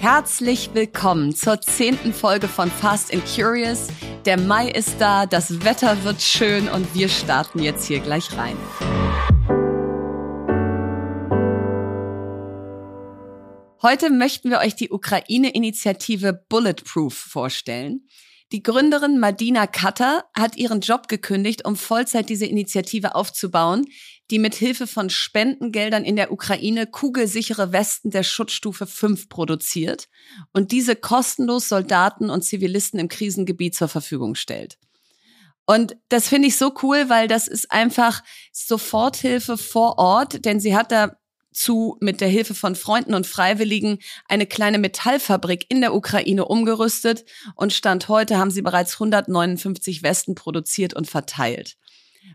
Herzlich willkommen zur zehnten Folge von Fast and Curious. Der Mai ist da, das Wetter wird schön und wir starten jetzt hier gleich rein. Heute möchten wir euch die Ukraine-Initiative Bulletproof vorstellen. Die Gründerin Madina Katter hat ihren Job gekündigt, um Vollzeit diese Initiative aufzubauen, die mit Hilfe von Spendengeldern in der Ukraine kugelsichere Westen der Schutzstufe 5 produziert und diese kostenlos Soldaten und Zivilisten im Krisengebiet zur Verfügung stellt. Und das finde ich so cool, weil das ist einfach Soforthilfe vor Ort, denn sie hat da zu mit der Hilfe von Freunden und Freiwilligen eine kleine Metallfabrik in der Ukraine umgerüstet und Stand heute haben sie bereits 159 Westen produziert und verteilt.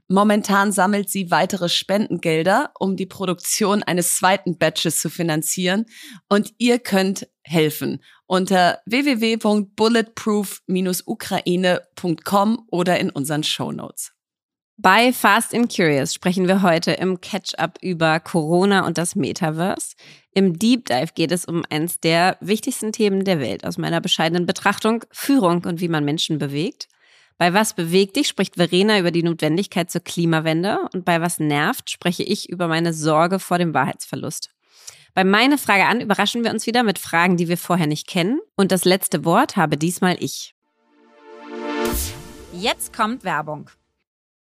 Momentan sammelt sie weitere Spendengelder, um die Produktion eines zweiten Batches zu finanzieren und ihr könnt helfen unter www.bulletproof-ukraine.com oder in unseren Show Notes. Bei Fast and Curious sprechen wir heute im Catch-up über Corona und das Metaverse. Im Deep Dive geht es um eines der wichtigsten Themen der Welt aus meiner bescheidenen Betrachtung, Führung und wie man Menschen bewegt. Bei Was bewegt dich spricht Verena über die Notwendigkeit zur Klimawende und bei Was nervt spreche ich über meine Sorge vor dem Wahrheitsverlust. Bei meine Frage an überraschen wir uns wieder mit Fragen, die wir vorher nicht kennen und das letzte Wort habe diesmal ich. Jetzt kommt Werbung.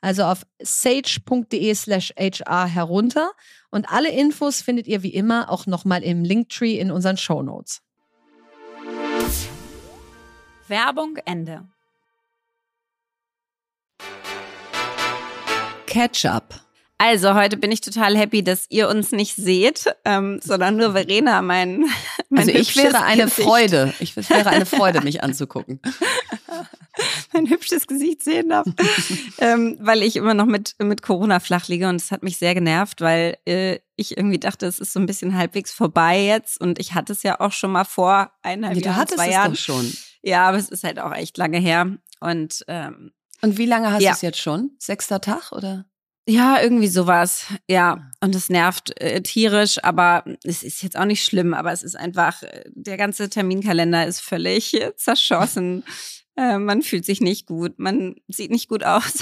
also auf sage.de slash HR herunter. Und alle Infos findet ihr wie immer auch nochmal im Linktree in unseren Show Notes. Werbung Ende. Catch-up. Also, heute bin ich total happy, dass ihr uns nicht seht, ähm, sondern nur Verena, mein, mein Also ich wäre eine Gesicht. Freude. Ich wäre eine Freude, mich anzugucken. mein hübsches Gesicht sehen darf. ähm, weil ich immer noch mit, mit Corona flach liege und es hat mich sehr genervt, weil äh, ich irgendwie dachte, es ist so ein bisschen halbwegs vorbei jetzt und ich hatte es ja auch schon mal vor eineinhalb ja, Jahren, zwei Jahren. schon. Ja, aber es ist halt auch echt lange her und ähm, und wie lange hast ja. du es jetzt schon? Sechster Tag oder? Ja, irgendwie sowas. Ja, und es nervt äh, tierisch, aber es ist jetzt auch nicht schlimm, aber es ist einfach, äh, der ganze Terminkalender ist völlig zerschossen. Äh, man fühlt sich nicht gut, man sieht nicht gut aus.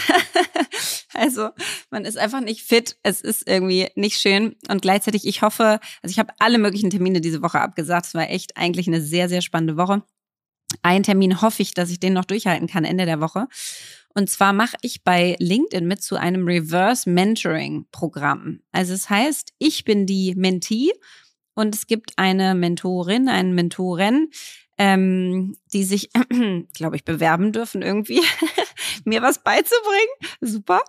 also man ist einfach nicht fit. Es ist irgendwie nicht schön. Und gleichzeitig, ich hoffe, also ich habe alle möglichen Termine diese Woche abgesagt. Es war echt eigentlich eine sehr, sehr spannende Woche. Einen Termin hoffe ich, dass ich den noch durchhalten kann Ende der Woche. Und zwar mache ich bei LinkedIn mit zu einem Reverse Mentoring Programm. Also es heißt, ich bin die Mentee und es gibt eine Mentorin, einen Mentoren, ähm, die sich, glaube ich, bewerben dürfen irgendwie, mir was beizubringen. Super.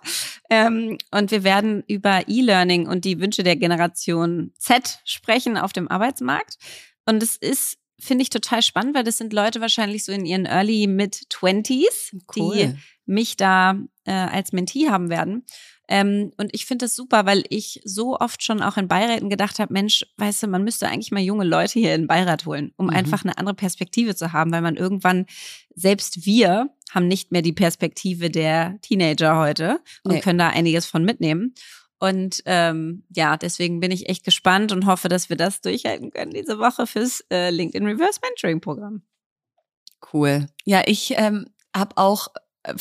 Ähm, und wir werden über E-Learning und die Wünsche der Generation Z sprechen auf dem Arbeitsmarkt. Und es ist finde ich total spannend, weil das sind Leute wahrscheinlich so in ihren Early Mid-Twenties, cool. die mich da äh, als Mentee haben werden. Ähm, und ich finde das super, weil ich so oft schon auch in Beiräten gedacht habe, Mensch, weißt du, man müsste eigentlich mal junge Leute hier in den Beirat holen, um mhm. einfach eine andere Perspektive zu haben, weil man irgendwann, selbst wir haben nicht mehr die Perspektive der Teenager heute und nee. können da einiges von mitnehmen. Und ähm, ja, deswegen bin ich echt gespannt und hoffe, dass wir das durchhalten können diese Woche fürs äh, LinkedIn Reverse Mentoring Programm. Cool. Ja, ich ähm, habe auch äh,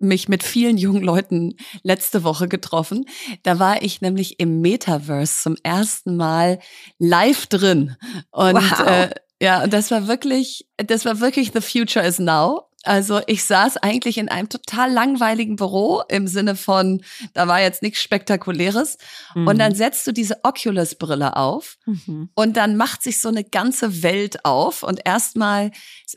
mich mit vielen jungen Leuten letzte Woche getroffen. Da war ich nämlich im Metaverse zum ersten Mal live drin. Und wow. äh, ja, das war wirklich, das war wirklich The Future is Now. Also ich saß eigentlich in einem total langweiligen Büro im Sinne von, da war jetzt nichts Spektakuläres. Mhm. Und dann setzt du diese Oculus-Brille auf mhm. und dann macht sich so eine ganze Welt auf. Und erstmal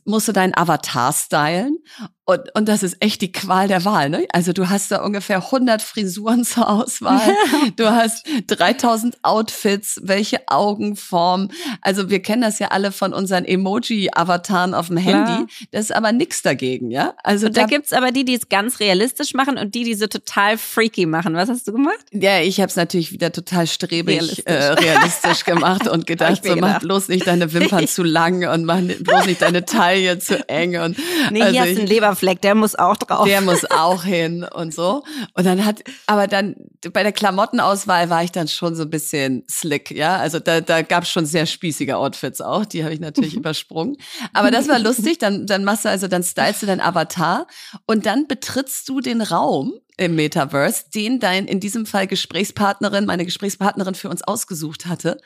musst du deinen Avatar stylen und, und das ist echt die Qual der Wahl. Ne? Also du hast da ungefähr 100 Frisuren zur Auswahl. du hast 3000 Outfits, welche Augenform. Also wir kennen das ja alle von unseren Emoji-Avataren auf dem Handy. Klar. Das ist aber nichts dagegen, ja? Also und da, da gibt's aber die, die es ganz realistisch machen und die, die so total freaky machen. Was hast du gemacht? Ja, ich habe es natürlich wieder total strebig realistisch, äh, realistisch gemacht und gedacht, so mach bloß nicht deine Wimpern zu lang und mach bloß nicht deine Taille zu eng. Und, nee, also hier hast du einen Leber Leberfleck, der muss auch drauf. Der muss auch hin und so. Und dann hat, aber dann bei der Klamottenauswahl war ich dann schon so ein bisschen slick, ja. Also da, da gab es schon sehr spießige Outfits auch, die habe ich natürlich übersprungen. Aber das war lustig. Dann, dann machst du also, dann stylst du dein Avatar und dann betrittst du den Raum im Metaverse, den dein in diesem Fall Gesprächspartnerin, meine Gesprächspartnerin für uns ausgesucht hatte.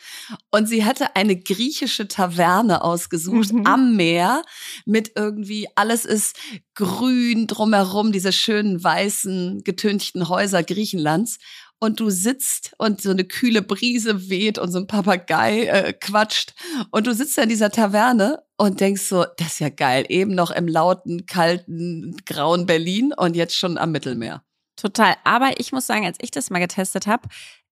Und sie hatte eine griechische Taverne ausgesucht mhm. am Meer mit irgendwie alles ist grün drumherum, diese schönen weißen getünchten Häuser Griechenlands und du sitzt und so eine kühle Brise weht und so ein Papagei äh, quatscht und du sitzt da in dieser Taverne und denkst so, das ist ja geil, eben noch im lauten, kalten, grauen Berlin und jetzt schon am Mittelmeer. Total. Aber ich muss sagen, als ich das mal getestet habe,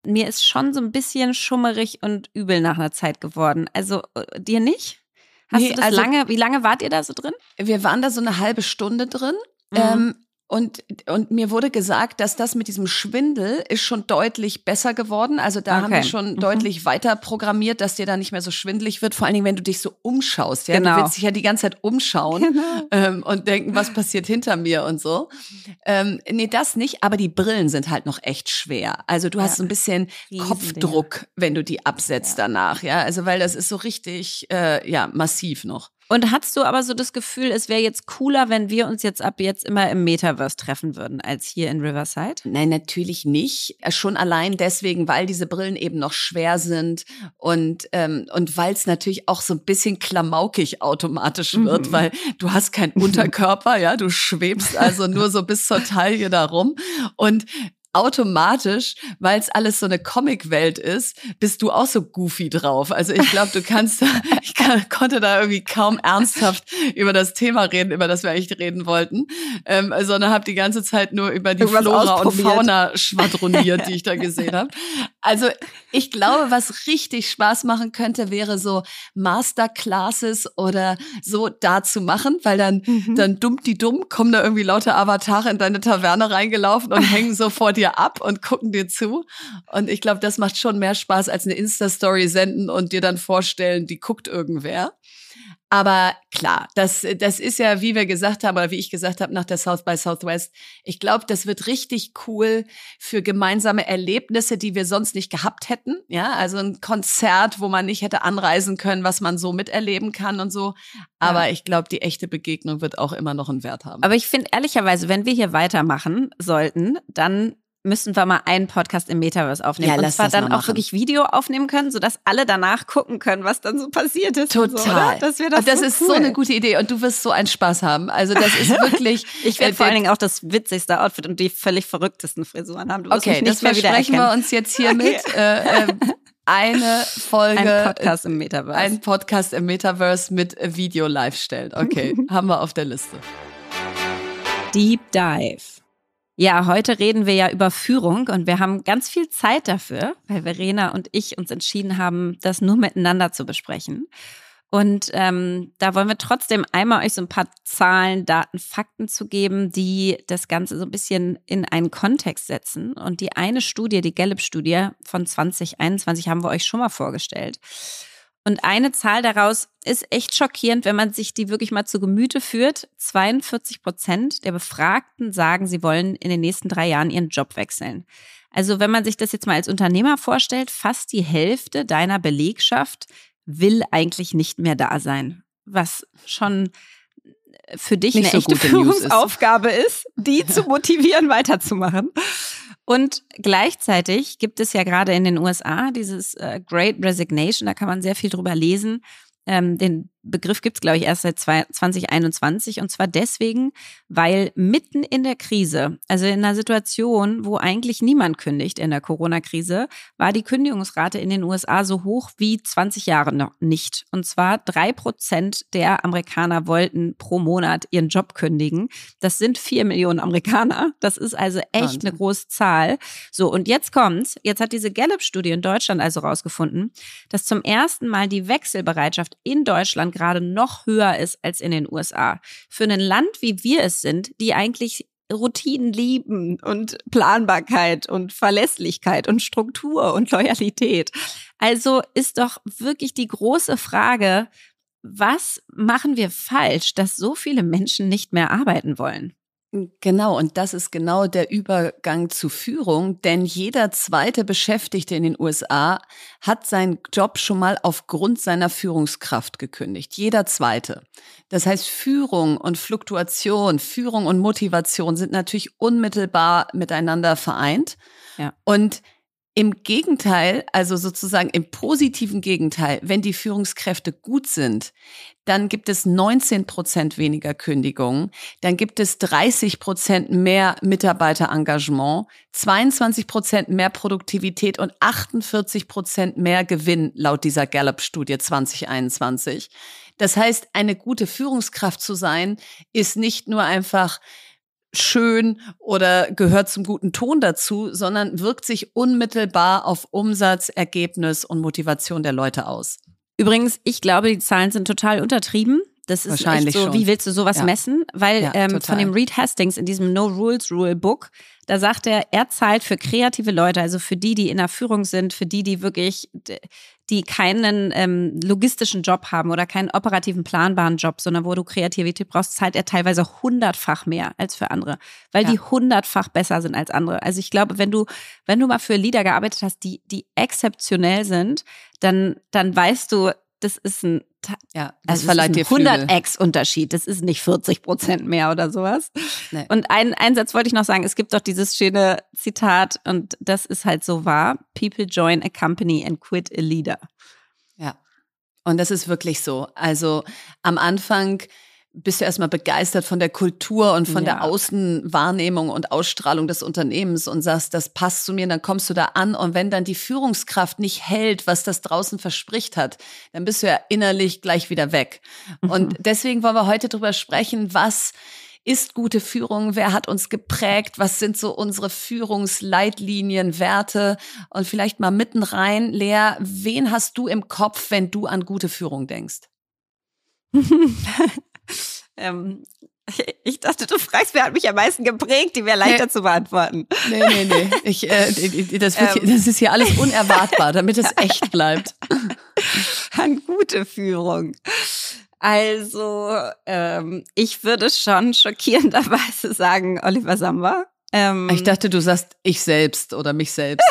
mir ist schon so ein bisschen schummerig und übel nach einer Zeit geworden. Also äh, dir nicht? Hast nee, du das also, lange, wie lange wart ihr da so drin? Wir waren da so eine halbe Stunde drin. Mhm. Ähm, und, und mir wurde gesagt, dass das mit diesem Schwindel ist schon deutlich besser geworden. Also da okay. haben wir schon mhm. deutlich weiter programmiert, dass dir da nicht mehr so schwindelig wird. Vor allen Dingen, wenn du dich so umschaust. Ja? Genau. Du willst dich ja die ganze Zeit umschauen genau. ähm, und denken, was passiert hinter mir und so. Ähm, nee, das nicht. Aber die Brillen sind halt noch echt schwer. Also du hast so ein bisschen Riesen Kopfdruck, wenn du die absetzt ja. danach. Ja, also weil das ist so richtig, äh, ja, massiv noch. Und hast du aber so das Gefühl, es wäre jetzt cooler, wenn wir uns jetzt ab jetzt immer im Metaverse treffen würden, als hier in Riverside? Nein, natürlich nicht. Äh, schon allein deswegen, weil diese Brillen eben noch schwer sind und, ähm, und weil es natürlich auch so ein bisschen klamaukig automatisch wird, mhm. weil du hast keinen Unterkörper, ja, du schwebst also nur so bis zur Taille da rum. Und automatisch, weil es alles so eine Comic-Welt ist, bist du auch so goofy drauf. Also ich glaube, du kannst, ich kann, konnte da irgendwie kaum ernsthaft über das Thema reden, über das wir eigentlich reden wollten, ähm, sondern habe die ganze Zeit nur über die Irgendwas Flora und Fauna schwadroniert, die ich da gesehen habe. Also ich glaube, was richtig Spaß machen könnte, wäre so Masterclasses oder so da zu machen, weil dann, mhm. dann dumm die dumm, kommen da irgendwie lauter Avatare in deine Taverne reingelaufen und hängen so vor dir dir ab und gucken dir zu. Und ich glaube, das macht schon mehr Spaß als eine Insta-Story senden und dir dann vorstellen, die guckt irgendwer. Aber klar, das, das ist ja, wie wir gesagt haben, oder wie ich gesagt habe, nach der South by Southwest. Ich glaube, das wird richtig cool für gemeinsame Erlebnisse, die wir sonst nicht gehabt hätten. Ja, also ein Konzert, wo man nicht hätte anreisen können, was man so miterleben kann und so. Aber ja. ich glaube, die echte Begegnung wird auch immer noch einen Wert haben. Aber ich finde ehrlicherweise, wenn wir hier weitermachen sollten, dann müssen wir mal einen Podcast im Metaverse aufnehmen. Ja, und zwar dann auch machen. wirklich Video aufnehmen können, sodass alle danach gucken können, was dann so passiert ist. So, Total. oder? Das das, Und das so ist cool. so eine gute Idee und du wirst so einen Spaß haben. Also das ist wirklich. Ich werde äh, vor allen Dingen auch das witzigste Outfit und die völlig verrücktesten Frisuren haben. Du Okay, das versprechen wir uns jetzt hiermit. Äh, ähm, eine Folge. Ein Podcast im Metaverse. Ein Podcast im Metaverse mit äh, Video live stellen. Okay, haben wir auf der Liste. Deep Dive. Ja, heute reden wir ja über Führung und wir haben ganz viel Zeit dafür, weil Verena und ich uns entschieden haben, das nur miteinander zu besprechen. Und ähm, da wollen wir trotzdem einmal euch so ein paar Zahlen, Daten, Fakten zu geben, die das Ganze so ein bisschen in einen Kontext setzen. Und die eine Studie, die Gallup-Studie von 2021, haben wir euch schon mal vorgestellt. Und eine Zahl daraus ist echt schockierend, wenn man sich die wirklich mal zu Gemüte führt. 42 Prozent der Befragten sagen, sie wollen in den nächsten drei Jahren ihren Job wechseln. Also wenn man sich das jetzt mal als Unternehmer vorstellt, fast die Hälfte deiner Belegschaft will eigentlich nicht mehr da sein. Was schon für dich Nicht eine so echte News ist. Führungsaufgabe ist, die zu motivieren, weiterzumachen. Und gleichzeitig gibt es ja gerade in den USA dieses äh, Great Resignation, da kann man sehr viel drüber lesen. Ähm, den Begriff gibt es, glaube ich, erst seit zwei- 2021. Und zwar deswegen, weil mitten in der Krise, also in einer Situation, wo eigentlich niemand kündigt in der Corona-Krise, war die Kündigungsrate in den USA so hoch wie 20 Jahre noch nicht. Und zwar drei Prozent der Amerikaner wollten pro Monat ihren Job kündigen. Das sind vier Millionen Amerikaner. Das ist also echt Wahnsinn. eine große Zahl. So, und jetzt kommt's. Jetzt hat diese Gallup-Studie in Deutschland also rausgefunden, dass zum ersten Mal die Wechselbereitschaft in Deutschland gerade noch höher ist als in den USA. Für ein Land, wie wir es sind, die eigentlich Routinen lieben und Planbarkeit und Verlässlichkeit und Struktur und Loyalität. Also ist doch wirklich die große Frage, was machen wir falsch, dass so viele Menschen nicht mehr arbeiten wollen? Genau, und das ist genau der Übergang zu Führung, denn jeder zweite Beschäftigte in den USA hat seinen Job schon mal aufgrund seiner Führungskraft gekündigt. Jeder zweite. Das heißt, Führung und Fluktuation, Führung und Motivation sind natürlich unmittelbar miteinander vereint. Ja. Und im Gegenteil, also sozusagen im positiven Gegenteil, wenn die Führungskräfte gut sind, dann gibt es 19 Prozent weniger Kündigungen, dann gibt es 30 Prozent mehr Mitarbeiterengagement, 22 Prozent mehr Produktivität und 48 Prozent mehr Gewinn laut dieser Gallup-Studie 2021. Das heißt, eine gute Führungskraft zu sein, ist nicht nur einfach schön oder gehört zum guten Ton dazu, sondern wirkt sich unmittelbar auf Umsatz, Ergebnis und Motivation der Leute aus. Übrigens, ich glaube, die Zahlen sind total untertrieben. Das ist Wahrscheinlich so, schon. wie willst du sowas Ja. messen? Weil Ja, ähm, von dem Reed Hastings in diesem No Rules Rule Book, da sagt er, er zahlt für kreative Leute, also für die, die in der Führung sind, für die, die wirklich, die keinen ähm, logistischen Job haben oder keinen operativen, planbaren Job, sondern wo du Kreativität brauchst, zahlt er teilweise hundertfach mehr als für andere, weil Ja. die hundertfach besser sind als andere. Also ich glaube, wenn du, wenn du mal für Leader gearbeitet hast, die, die exzeptionell sind, dann, dann weißt du, das ist ein Ja, das also verleiht ist ein Flügel. 100x Unterschied. Das ist nicht 40 Prozent mehr oder sowas. Nee. Und ein, einen Satz wollte ich noch sagen. Es gibt doch dieses schöne Zitat und das ist halt so wahr. People join a company and quit a leader. Ja. Und das ist wirklich so. Also am Anfang bist du erstmal begeistert von der Kultur und von Ja. der Außenwahrnehmung und Ausstrahlung des Unternehmens und sagst, das passt zu mir, dann kommst du da an und wenn dann die Führungskraft nicht hält, was das draußen verspricht hat, dann bist du ja innerlich gleich wieder weg. Und deswegen wollen wir heute drüber sprechen, was ist gute Führung? Wer hat uns geprägt? Was sind so unsere Führungsleitlinien, Werte? Und vielleicht mal mitten rein, Lea, wen hast du im Kopf, wenn du an gute Führung denkst? ähm, ich dachte, du fragst, wer hat mich am meisten geprägt? Die wäre leichter Nee. zu beantworten. Nee, nee, nee. Ich, äh, das, wird Ähm. das ist hier alles unerwartbar, damit es echt bleibt. An gute Führung. Also, ähm, ich würde schon schockierenderweise sagen, Oliver Samba. Ähm, Ich dachte, du sagst ich selbst oder mich selbst.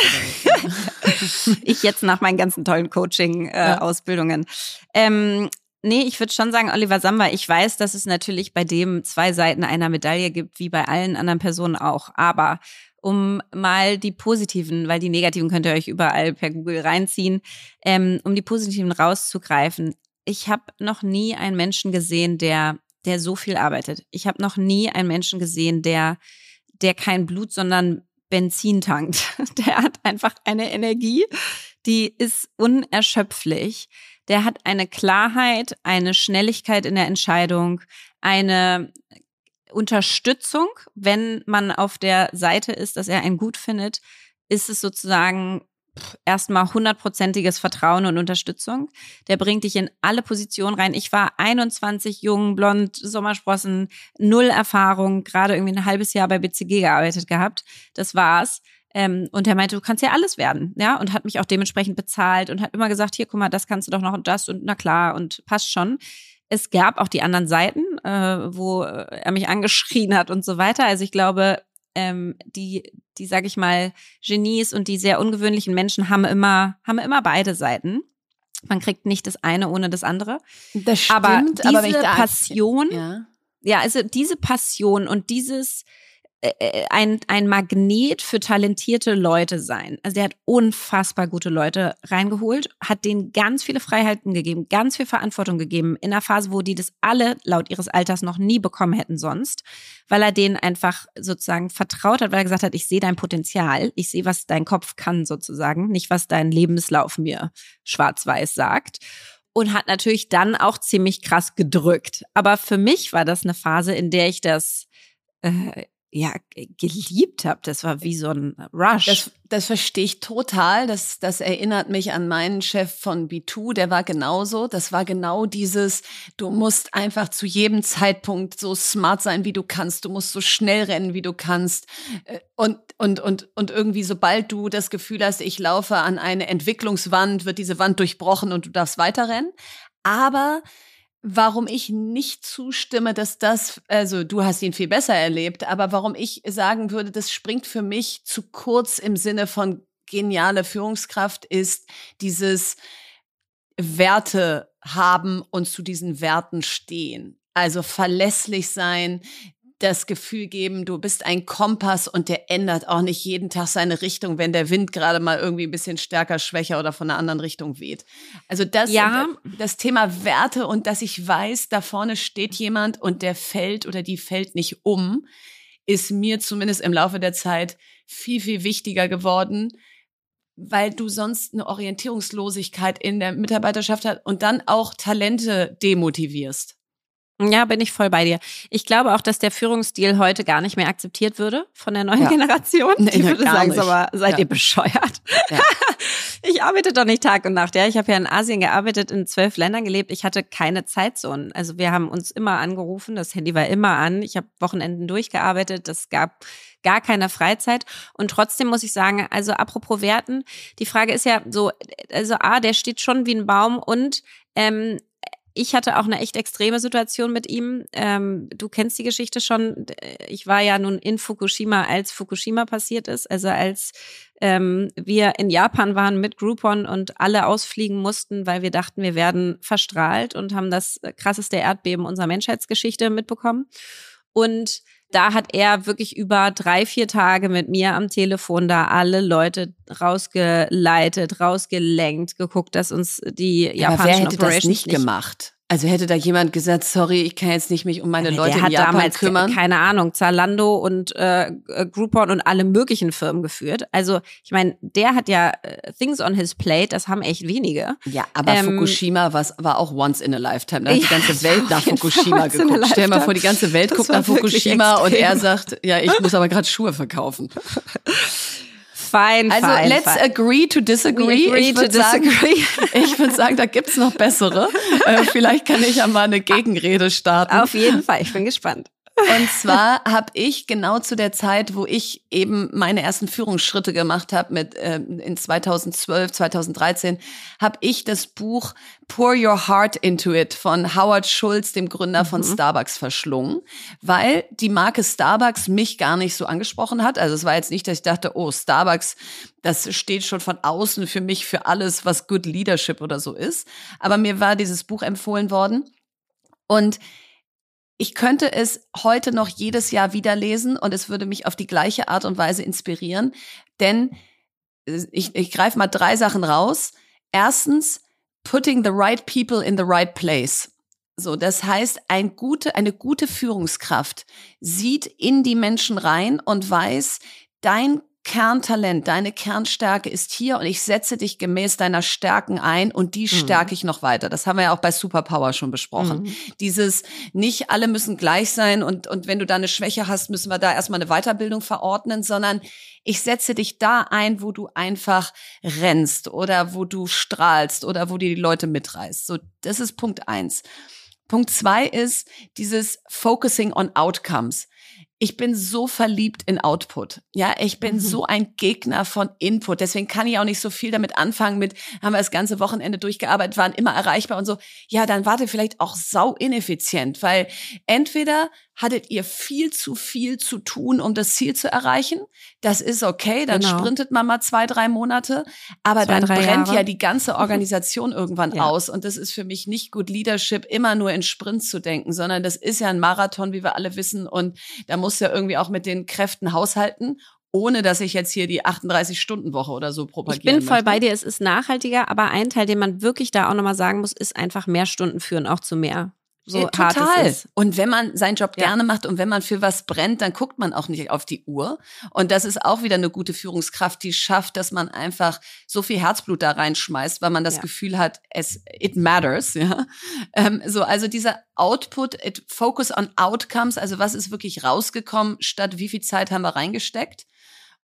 ich jetzt nach meinen ganzen tollen Ja. Coaching-Ausbildungen. ähm, Nee, ich würde schon sagen, Oliver Samba, ich weiß, dass es natürlich bei dem zwei Seiten einer Medaille gibt, wie bei allen anderen Personen auch. Aber um mal die positiven, weil die negativen könnt ihr euch überall per Google reinziehen, ähm, um die positiven rauszugreifen. Ich habe noch nie einen Menschen gesehen, der, der so viel arbeitet. Ich habe noch nie einen Menschen gesehen, der, der kein Blut, sondern Benzin tankt. Der hat einfach eine Energie, die ist unerschöpflich. Der hat eine Klarheit, eine Schnelligkeit in der Entscheidung, eine Unterstützung, wenn man auf der Seite ist, dass er einen gut findet, ist es sozusagen erstmal hundertprozentiges Vertrauen und Unterstützung. Der bringt dich in alle Positionen rein. Ich war 21, jung, blond, Sommersprossen, null Erfahrung, gerade irgendwie ein halbes Jahr bei BCG gearbeitet gehabt. Das war's. Ähm, und er meinte, du kannst ja alles werden, ja, und hat mich auch dementsprechend bezahlt und hat immer gesagt, hier, guck mal, das kannst du doch noch und das und na klar und passt schon. Es gab auch die anderen Seiten, äh, wo er mich angeschrien hat und so weiter. Also ich glaube, ähm, die, die, sag ich mal, Genies und die sehr ungewöhnlichen Menschen haben immer, haben immer beide Seiten. Man kriegt nicht das eine ohne das andere. Das stimmt, aber diese aber Passion, ja. ja, also diese Passion und dieses, äh, äh, ein, ein Magnet für talentierte Leute sein. Also der hat unfassbar gute Leute reingeholt, hat denen ganz viele Freiheiten gegeben, ganz viel Verantwortung gegeben in einer Phase, wo die das alle laut ihres Alters noch nie bekommen hätten sonst, weil er denen einfach sozusagen vertraut hat, weil er gesagt hat, ich sehe dein Potenzial, ich sehe, was dein Kopf kann sozusagen, nicht was dein Lebenslauf mir schwarz-weiß sagt und hat natürlich dann auch ziemlich krass gedrückt. Aber für mich war das eine Phase, in der ich das äh, ja geliebt habe. Das war wie so ein Rush. Das, das verstehe ich total. Das, das erinnert mich an meinen Chef von B2, der war genauso. Das war genau dieses, du musst einfach zu jedem Zeitpunkt so smart sein, wie du kannst. Du musst so schnell rennen, wie du kannst. Äh, und, und, und, und irgendwie, sobald du das Gefühl hast, ich laufe an eine Entwicklungswand, wird diese Wand durchbrochen und du darfst weiterrennen. Aber warum ich nicht zustimme, dass das, also du hast ihn viel besser erlebt, aber warum ich sagen würde, das springt für mich zu kurz im Sinne von geniale Führungskraft ist dieses Werte haben und zu diesen Werten stehen. Also verlässlich sein, das Gefühl geben, du bist ein Kompass und der ändert auch nicht jeden Tag seine Richtung, wenn der Wind gerade mal irgendwie ein bisschen stärker, schwächer oder von einer anderen Richtung weht. Also das, ja. das Thema Werte und dass ich weiß, da vorne steht jemand und der fällt oder die fällt nicht um, ist mir zumindest im Laufe der Zeit viel, viel wichtiger geworden, weil du sonst eine Orientierungslosigkeit in der Mitarbeiterschaft hast und dann auch Talente demotivierst. Ja, bin ich voll bei dir. Ich glaube auch, dass der Führungsstil heute gar nicht mehr akzeptiert würde von der neuen ja. Generation. Nee, ich würde sagen, aber seid ja. ihr bescheuert? Ja. ich arbeite doch nicht Tag und Nacht. Ja, ich habe ja in Asien gearbeitet, in zwölf Ländern gelebt. Ich hatte keine Zeitzonen. Also wir haben uns immer angerufen. Das Handy war immer an. Ich habe Wochenenden durchgearbeitet. Das gab gar keine Freizeit. Und trotzdem muss ich sagen, also apropos Werten, die Frage ist ja so, also A, der steht schon wie ein Baum und ähm, ich hatte auch eine echt extreme Situation mit ihm. Ähm, du kennst die Geschichte schon. Ich war ja nun in Fukushima, als Fukushima passiert ist. Also als ähm, wir in Japan waren mit Groupon und alle ausfliegen mussten, weil wir dachten, wir werden verstrahlt und haben das krasseste Erdbeben unserer Menschheitsgeschichte mitbekommen. Und da hat er wirklich über drei, vier Tage mit mir am Telefon da alle Leute rausgeleitet, rausgelenkt, geguckt, dass uns die hätte Operations das nicht gemacht? Also hätte da jemand gesagt, sorry, ich kann jetzt nicht mich um meine Leute der in Japan damals, kümmern? Keine Ahnung, Zalando und äh, Groupon und alle möglichen Firmen geführt. Also ich meine, der hat ja äh, Things on his plate, das haben echt wenige. Ja, aber ähm, Fukushima was, war auch once in a lifetime. Da hat ja, die ganze Welt nach Fukushima geguckt. Stell dir mal vor, die ganze Welt guckt nach Fukushima und er sagt, ja, ich muss aber gerade Schuhe verkaufen. Fein, also fein, let's fein. agree to disagree. agree ich würde sagen, ich würde sagen, da gibt's noch bessere. äh, vielleicht kann ich ja mal eine Gegenrede starten. Auf jeden Fall, ich bin gespannt. Und zwar habe ich genau zu der Zeit, wo ich eben meine ersten Führungsschritte gemacht habe, mit äh, in 2012, 2013, habe ich das Buch Pour Your Heart Into It von Howard Schulz, dem Gründer von mhm. Starbucks, verschlungen, weil die Marke Starbucks mich gar nicht so angesprochen hat. Also es war jetzt nicht, dass ich dachte, oh, Starbucks, das steht schon von außen für mich für alles, was Good Leadership oder so ist. Aber mir war dieses Buch empfohlen worden. Und ich könnte es heute noch jedes Jahr wieder lesen und es würde mich auf die gleiche Art und Weise inspirieren, denn äh, ich, ich greife mal drei Sachen raus. Erstens, putting the right people in the right place. So, das heißt, ein gute, eine gute Führungskraft sieht in die Menschen rein und weiß, dein Kerntalent, deine Kernstärke ist hier und ich setze dich gemäß deiner Stärken ein und die mhm. stärke ich noch weiter. Das haben wir ja auch bei Superpower schon besprochen. Mhm. Dieses nicht alle müssen gleich sein und, und wenn du da eine Schwäche hast, müssen wir da erstmal eine Weiterbildung verordnen, sondern ich setze dich da ein, wo du einfach rennst oder wo du strahlst oder wo dir die Leute mitreißt. So, das ist Punkt eins. Punkt zwei ist dieses Focusing on Outcomes ich bin so verliebt in Output. Ja, ich bin mhm. so ein Gegner von Input. Deswegen kann ich auch nicht so viel damit anfangen mit, haben wir das ganze Wochenende durchgearbeitet, waren immer erreichbar und so. Ja, dann warte vielleicht auch sau ineffizient, weil entweder hattet ihr viel zu viel zu tun, um das Ziel zu erreichen. Das ist okay, dann genau. sprintet man mal zwei, drei Monate, aber zwei, dann brennt Jahre. ja die ganze Organisation irgendwann ja. aus. Und das ist für mich nicht gut Leadership, immer nur in Sprints zu denken, sondern das ist ja ein Marathon, wie wir alle wissen. Und da muss ja irgendwie auch mit den Kräften haushalten ohne dass ich jetzt hier die 38-Stunden-Woche oder so propagiere. Ich bin voll möchte. bei dir, es ist nachhaltiger, aber ein Teil, den man wirklich da auch nochmal sagen muss, ist einfach mehr Stunden führen auch zu mehr so ja, total. Und wenn man seinen Job ja. gerne macht und wenn man für was brennt, dann guckt man auch nicht auf die Uhr. Und das ist auch wieder eine gute Führungskraft, die schafft, dass man einfach so viel Herzblut da reinschmeißt, weil man das ja. Gefühl hat, es it matters. Ja, ähm, so also dieser Output, it focus on outcomes, also was ist wirklich rausgekommen, statt wie viel Zeit haben wir reingesteckt.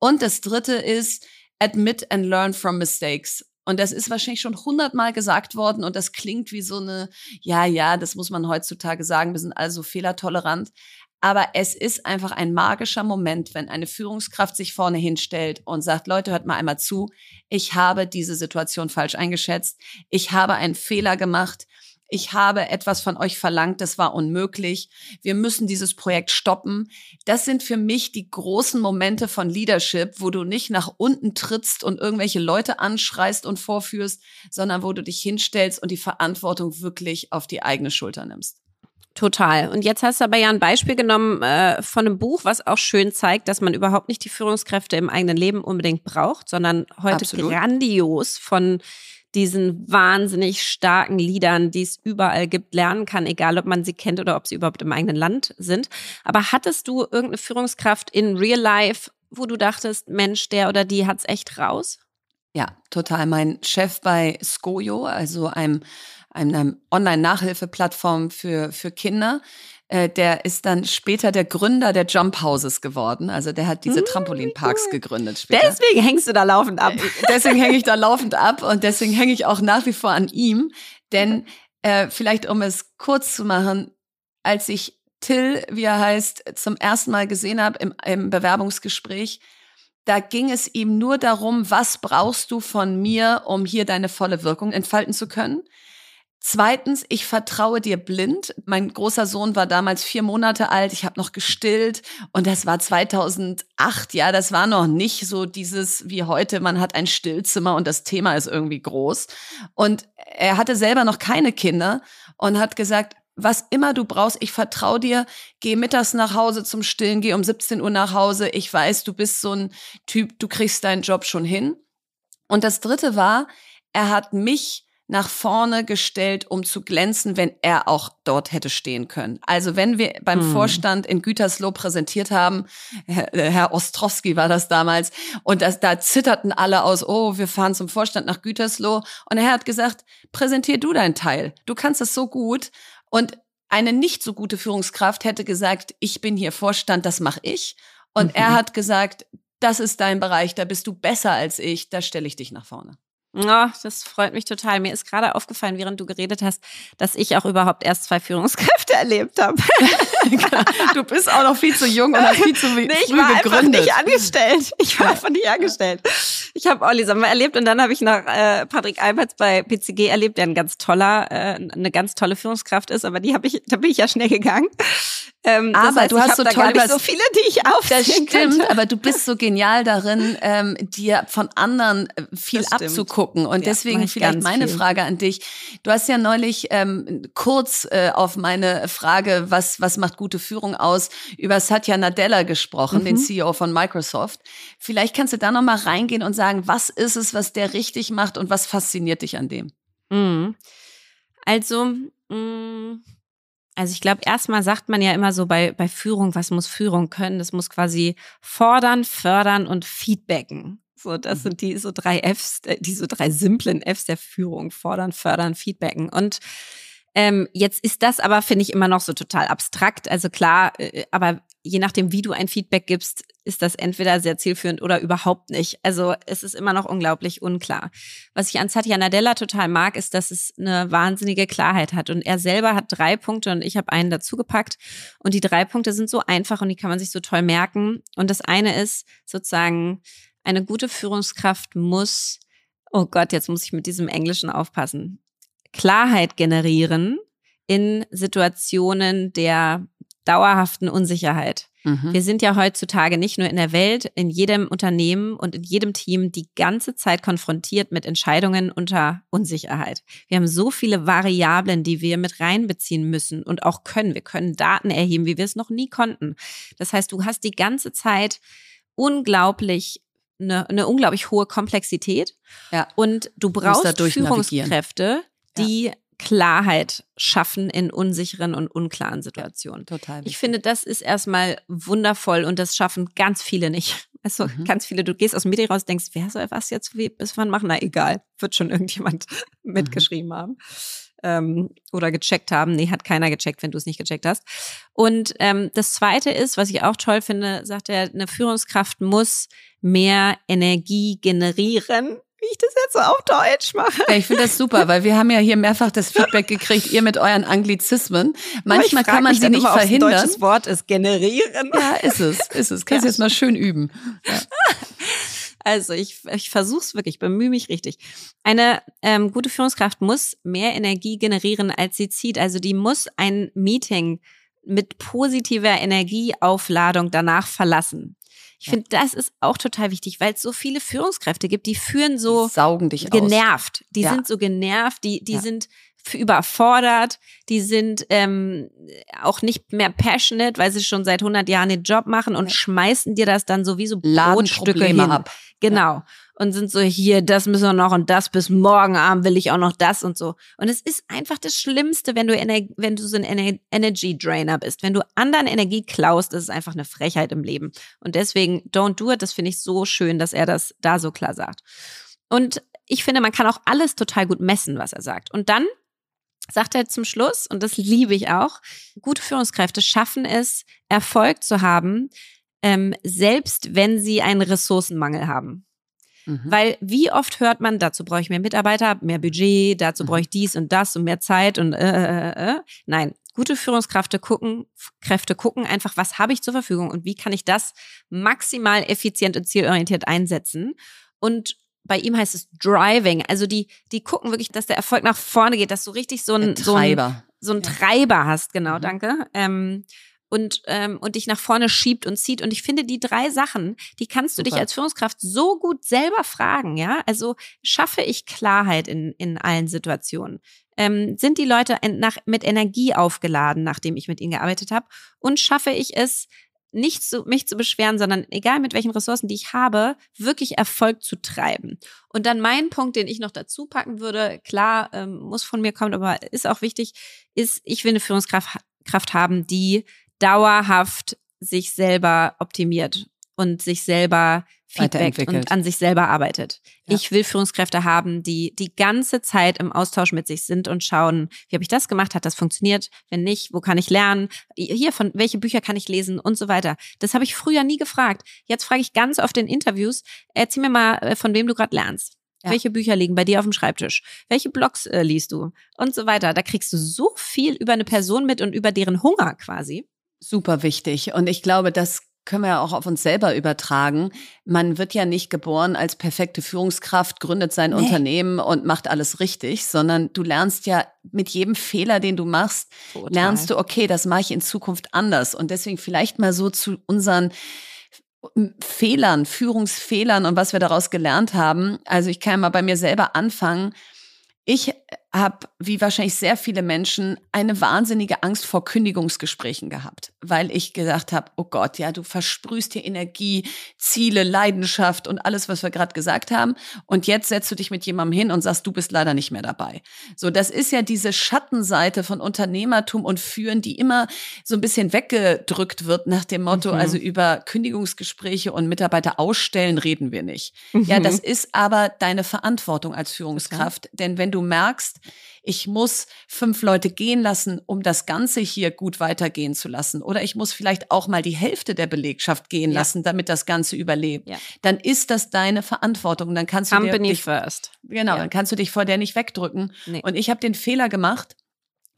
Und das Dritte ist admit and learn from mistakes. Und das ist wahrscheinlich schon hundertmal gesagt worden und das klingt wie so eine, ja, ja, das muss man heutzutage sagen, wir sind also fehlertolerant. Aber es ist einfach ein magischer Moment, wenn eine Führungskraft sich vorne hinstellt und sagt, Leute, hört mal einmal zu, ich habe diese Situation falsch eingeschätzt, ich habe einen Fehler gemacht, ich habe etwas von euch verlangt, das war unmöglich, wir müssen dieses Projekt stoppen. Das sind für mich die großen Momente von Leadership, wo du nicht nach unten trittst und irgendwelche Leute anschreist und vorführst, sondern wo du dich hinstellst und die Verantwortung wirklich auf die eigene Schulter nimmst. Total. Und jetzt hast du aber ja ein Beispiel genommen äh, von einem Buch, was auch schön zeigt, dass man überhaupt nicht die Führungskräfte im eigenen Leben unbedingt braucht, sondern heute Absolut. grandios von diesen wahnsinnig starken Liedern, die es überall gibt, lernen kann, egal ob man sie kennt oder ob sie überhaupt im eigenen Land sind. Aber hattest du irgendeine Führungskraft in Real Life, wo du dachtest, Mensch, der oder die hat's echt raus? Ja, total. Mein Chef bei Skojo, also einem, einem Online-Nachhilfeplattform für, für Kinder, äh, der ist dann später der Gründer der Jump Houses geworden. Also der hat diese hm, Trampolinparks gegründet später. Deswegen hängst du da laufend ab. Äh, deswegen hänge ich da laufend ab und deswegen hänge ich auch nach wie vor an ihm. Denn äh, vielleicht, um es kurz zu machen, als ich Till, wie er heißt, zum ersten Mal gesehen habe im, im Bewerbungsgespräch, da ging es ihm nur darum, was brauchst du von mir, um hier deine volle Wirkung entfalten zu können. Zweitens, ich vertraue dir blind. Mein großer Sohn war damals vier Monate alt. Ich habe noch gestillt und das war 2008. Ja, das war noch nicht so dieses wie heute. Man hat ein Stillzimmer und das Thema ist irgendwie groß. Und er hatte selber noch keine Kinder und hat gesagt, was immer du brauchst, ich vertraue dir, geh mittags nach Hause zum Stillen, geh um 17 Uhr nach Hause. Ich weiß, du bist so ein Typ, du kriegst deinen Job schon hin. Und das dritte war, er hat mich nach vorne gestellt, um zu glänzen, wenn er auch dort hätte stehen können. Also wenn wir beim hm. Vorstand in Gütersloh präsentiert haben, Herr, äh, Herr Ostrowski war das damals, und das, da zitterten alle aus, oh, wir fahren zum Vorstand nach Gütersloh. Und er hat gesagt, präsentier du dein Teil. Du kannst es so gut. Und eine nicht so gute Führungskraft hätte gesagt, ich bin hier Vorstand, das mache ich. Und mhm. er hat gesagt, das ist dein Bereich, da bist du besser als ich, da stelle ich dich nach vorne. Oh, das freut mich total. Mir ist gerade aufgefallen, während du geredet hast, dass ich auch überhaupt erst zwei Führungskräfte erlebt habe. du bist auch noch viel zu jung und hast viel zu nee, ich war einfach nicht angestellt. Ich war einfach nicht angestellt. Ich habe Olli Sommer erlebt und dann habe ich noch äh, Patrick Alberts bei PCG erlebt, der ein ganz toller, äh, eine ganz tolle Führungskraft ist, aber die habe ich, da bin ich ja schnell gegangen. Ähm, aber heißt, du hast so toll so viele, die ich aufzählen Das stimmt, könnte. aber du bist so genial darin, ähm, dir von anderen äh, viel abzugucken. Und ja, deswegen vielleicht meine viel. Frage an dich. Du hast ja neulich ähm, kurz äh, auf meine Frage, was, was macht gute Führung aus, über Satya Nadella gesprochen, mhm. den CEO von Microsoft. Vielleicht kannst du da nochmal reingehen und sagen, was ist es, was der richtig macht und was fasziniert dich an dem? Mhm. Also, mh, mm, also ich glaube, erstmal sagt man ja immer so bei, bei Führung, was muss Führung können? Das muss quasi fordern, fördern und feedbacken. So, das mhm. sind die so drei Fs, äh, die so drei simplen Fs der Führung. Fordern, fördern, feedbacken. Und ähm, jetzt ist das aber, finde ich, immer noch so total abstrakt. Also klar, äh, aber je nachdem, wie du ein Feedback gibst, ist das entweder sehr zielführend oder überhaupt nicht. Also es ist immer noch unglaublich unklar. Was ich an Satya Nadella total mag, ist, dass es eine wahnsinnige Klarheit hat. Und er selber hat drei Punkte und ich habe einen dazugepackt. Und die drei Punkte sind so einfach und die kann man sich so toll merken. Und das eine ist sozusagen, eine gute Führungskraft muss, oh Gott, jetzt muss ich mit diesem Englischen aufpassen, Klarheit generieren in Situationen der dauerhaften Unsicherheit. Mhm. Wir sind ja heutzutage nicht nur in der Welt, in jedem Unternehmen und in jedem Team die ganze Zeit konfrontiert mit Entscheidungen unter Unsicherheit. Wir haben so viele Variablen, die wir mit reinbeziehen müssen und auch können. Wir können Daten erheben, wie wir es noch nie konnten. Das heißt, du hast die ganze Zeit unglaublich eine, eine unglaublich hohe Komplexität ja. und du brauchst Führungskräfte, die ja. Klarheit schaffen in unsicheren und unklaren Situationen. Ja, total. Wichtig. Ich finde, das ist erstmal wundervoll und das schaffen ganz viele nicht. Also mhm. ganz viele, du gehst aus dem Meeting raus, denkst, wer soll was jetzt wie, bis wann machen? Na egal, wird schon irgendjemand mhm. mitgeschrieben haben ähm, oder gecheckt haben. Nee, hat keiner gecheckt, wenn du es nicht gecheckt hast. Und ähm, das Zweite ist, was ich auch toll finde, sagt er, eine Führungskraft muss mehr Energie generieren wie ich das jetzt so auf Deutsch mache. Ja, ich finde das super, weil wir haben ja hier mehrfach das Feedback gekriegt, ihr mit euren Anglizismen. Manchmal kann man sie nicht immer, verhindern. Ein deutsches Wort ist generieren. Ja, ist es, ist es. Kannst ja. jetzt mal schön üben. Ja. Also ich, ich versuche es wirklich, bemühe mich richtig. Eine ähm, gute Führungskraft muss mehr Energie generieren, als sie zieht. Also die muss ein Meeting mit positiver Energieaufladung danach verlassen. Ich ja. finde, das ist auch total wichtig, weil es so viele Führungskräfte gibt, die führen so die saugen dich genervt. Aus. Die ja. sind so genervt, die, die ja. sind überfordert, die sind ähm, auch nicht mehr passionate, weil sie schon seit 100 Jahren den Job machen und schmeißen dir das dann sowieso Brotstücke hin. ab. Genau und sind so hier, das müssen wir noch und das bis morgen Abend will ich auch noch das und so. Und es ist einfach das Schlimmste, wenn du wenn du so ein Energy Drainer bist, wenn du anderen Energie klaust, das ist einfach eine Frechheit im Leben. Und deswegen don't do it. Das finde ich so schön, dass er das da so klar sagt. Und ich finde, man kann auch alles total gut messen, was er sagt. Und dann sagt er zum Schluss, und das liebe ich auch, gute Führungskräfte schaffen es, Erfolg zu haben, ähm, selbst wenn sie einen Ressourcenmangel haben. Mhm. Weil wie oft hört man, dazu brauche ich mehr Mitarbeiter, mehr Budget, dazu brauche mhm. ich dies und das und mehr Zeit und äh, äh, äh. äh. Nein, gute Führungskräfte gucken, Kräfte gucken einfach, was habe ich zur Verfügung und wie kann ich das maximal effizient und zielorientiert einsetzen. Und bei ihm heißt es Driving. Also die, die gucken wirklich, dass der Erfolg nach vorne geht, dass du richtig so ein, so ein, so ein Treiber hast. Genau, mhm. danke. Ähm, und, ähm, und dich nach vorne schiebt und zieht. Und ich finde, die drei Sachen, die kannst du Super. dich als Führungskraft so gut selber fragen, ja. Also schaffe ich Klarheit in, in allen Situationen? Ähm, sind die Leute nach, mit Energie aufgeladen, nachdem ich mit ihnen gearbeitet habe? Und schaffe ich es, nicht zu, mich zu beschweren, sondern egal mit welchen Ressourcen, die ich habe, wirklich Erfolg zu treiben. Und dann mein Punkt, den ich noch dazu packen würde, klar, ähm, muss von mir kommen, aber ist auch wichtig, ist, ich will eine Führungskraft Kraft haben, die dauerhaft sich selber optimiert und sich selber Feedback und an sich selber arbeitet. Ja. Ich will Führungskräfte haben, die die ganze Zeit im Austausch mit sich sind und schauen, wie habe ich das gemacht, hat das funktioniert, wenn nicht, wo kann ich lernen, hier von welche Bücher kann ich lesen und so weiter. Das habe ich früher nie gefragt. Jetzt frage ich ganz oft in Interviews, erzähl mir mal, äh, von wem du gerade lernst. Ja. Welche Bücher liegen bei dir auf dem Schreibtisch? Welche Blogs äh, liest du? Und so weiter. Da kriegst du so viel über eine Person mit und über deren Hunger quasi. Super wichtig. Und ich glaube, das können wir ja auch auf uns selber übertragen. Man wird ja nicht geboren als perfekte Führungskraft, gründet sein nee. Unternehmen und macht alles richtig, sondern du lernst ja mit jedem Fehler, den du machst, Total. lernst du, okay, das mache ich in Zukunft anders. Und deswegen vielleicht mal so zu unseren Fehlern, Führungsfehlern und was wir daraus gelernt haben. Also ich kann mal bei mir selber anfangen. Ich habe, wie wahrscheinlich sehr viele Menschen, eine wahnsinnige Angst vor Kündigungsgesprächen gehabt, weil ich gesagt habe, oh Gott, ja, du versprühst hier Energie, Ziele, Leidenschaft und alles, was wir gerade gesagt haben. Und jetzt setzt du dich mit jemandem hin und sagst, du bist leider nicht mehr dabei. So, das ist ja diese Schattenseite von Unternehmertum und Führen, die immer so ein bisschen weggedrückt wird nach dem Motto, mhm. also über Kündigungsgespräche und Mitarbeiter ausstellen reden wir nicht. Mhm. Ja, das ist aber deine Verantwortung als Führungskraft, okay. denn wenn du merkst, ich muss fünf Leute gehen lassen, um das Ganze hier gut weitergehen zu lassen. Oder ich muss vielleicht auch mal die Hälfte der Belegschaft gehen ja. lassen, damit das Ganze überlebt. Ja. Dann ist das deine Verantwortung. Dann kannst du Company dich, first. Genau, ja. dann kannst du dich vor der nicht wegdrücken. Nee. Und ich habe den Fehler gemacht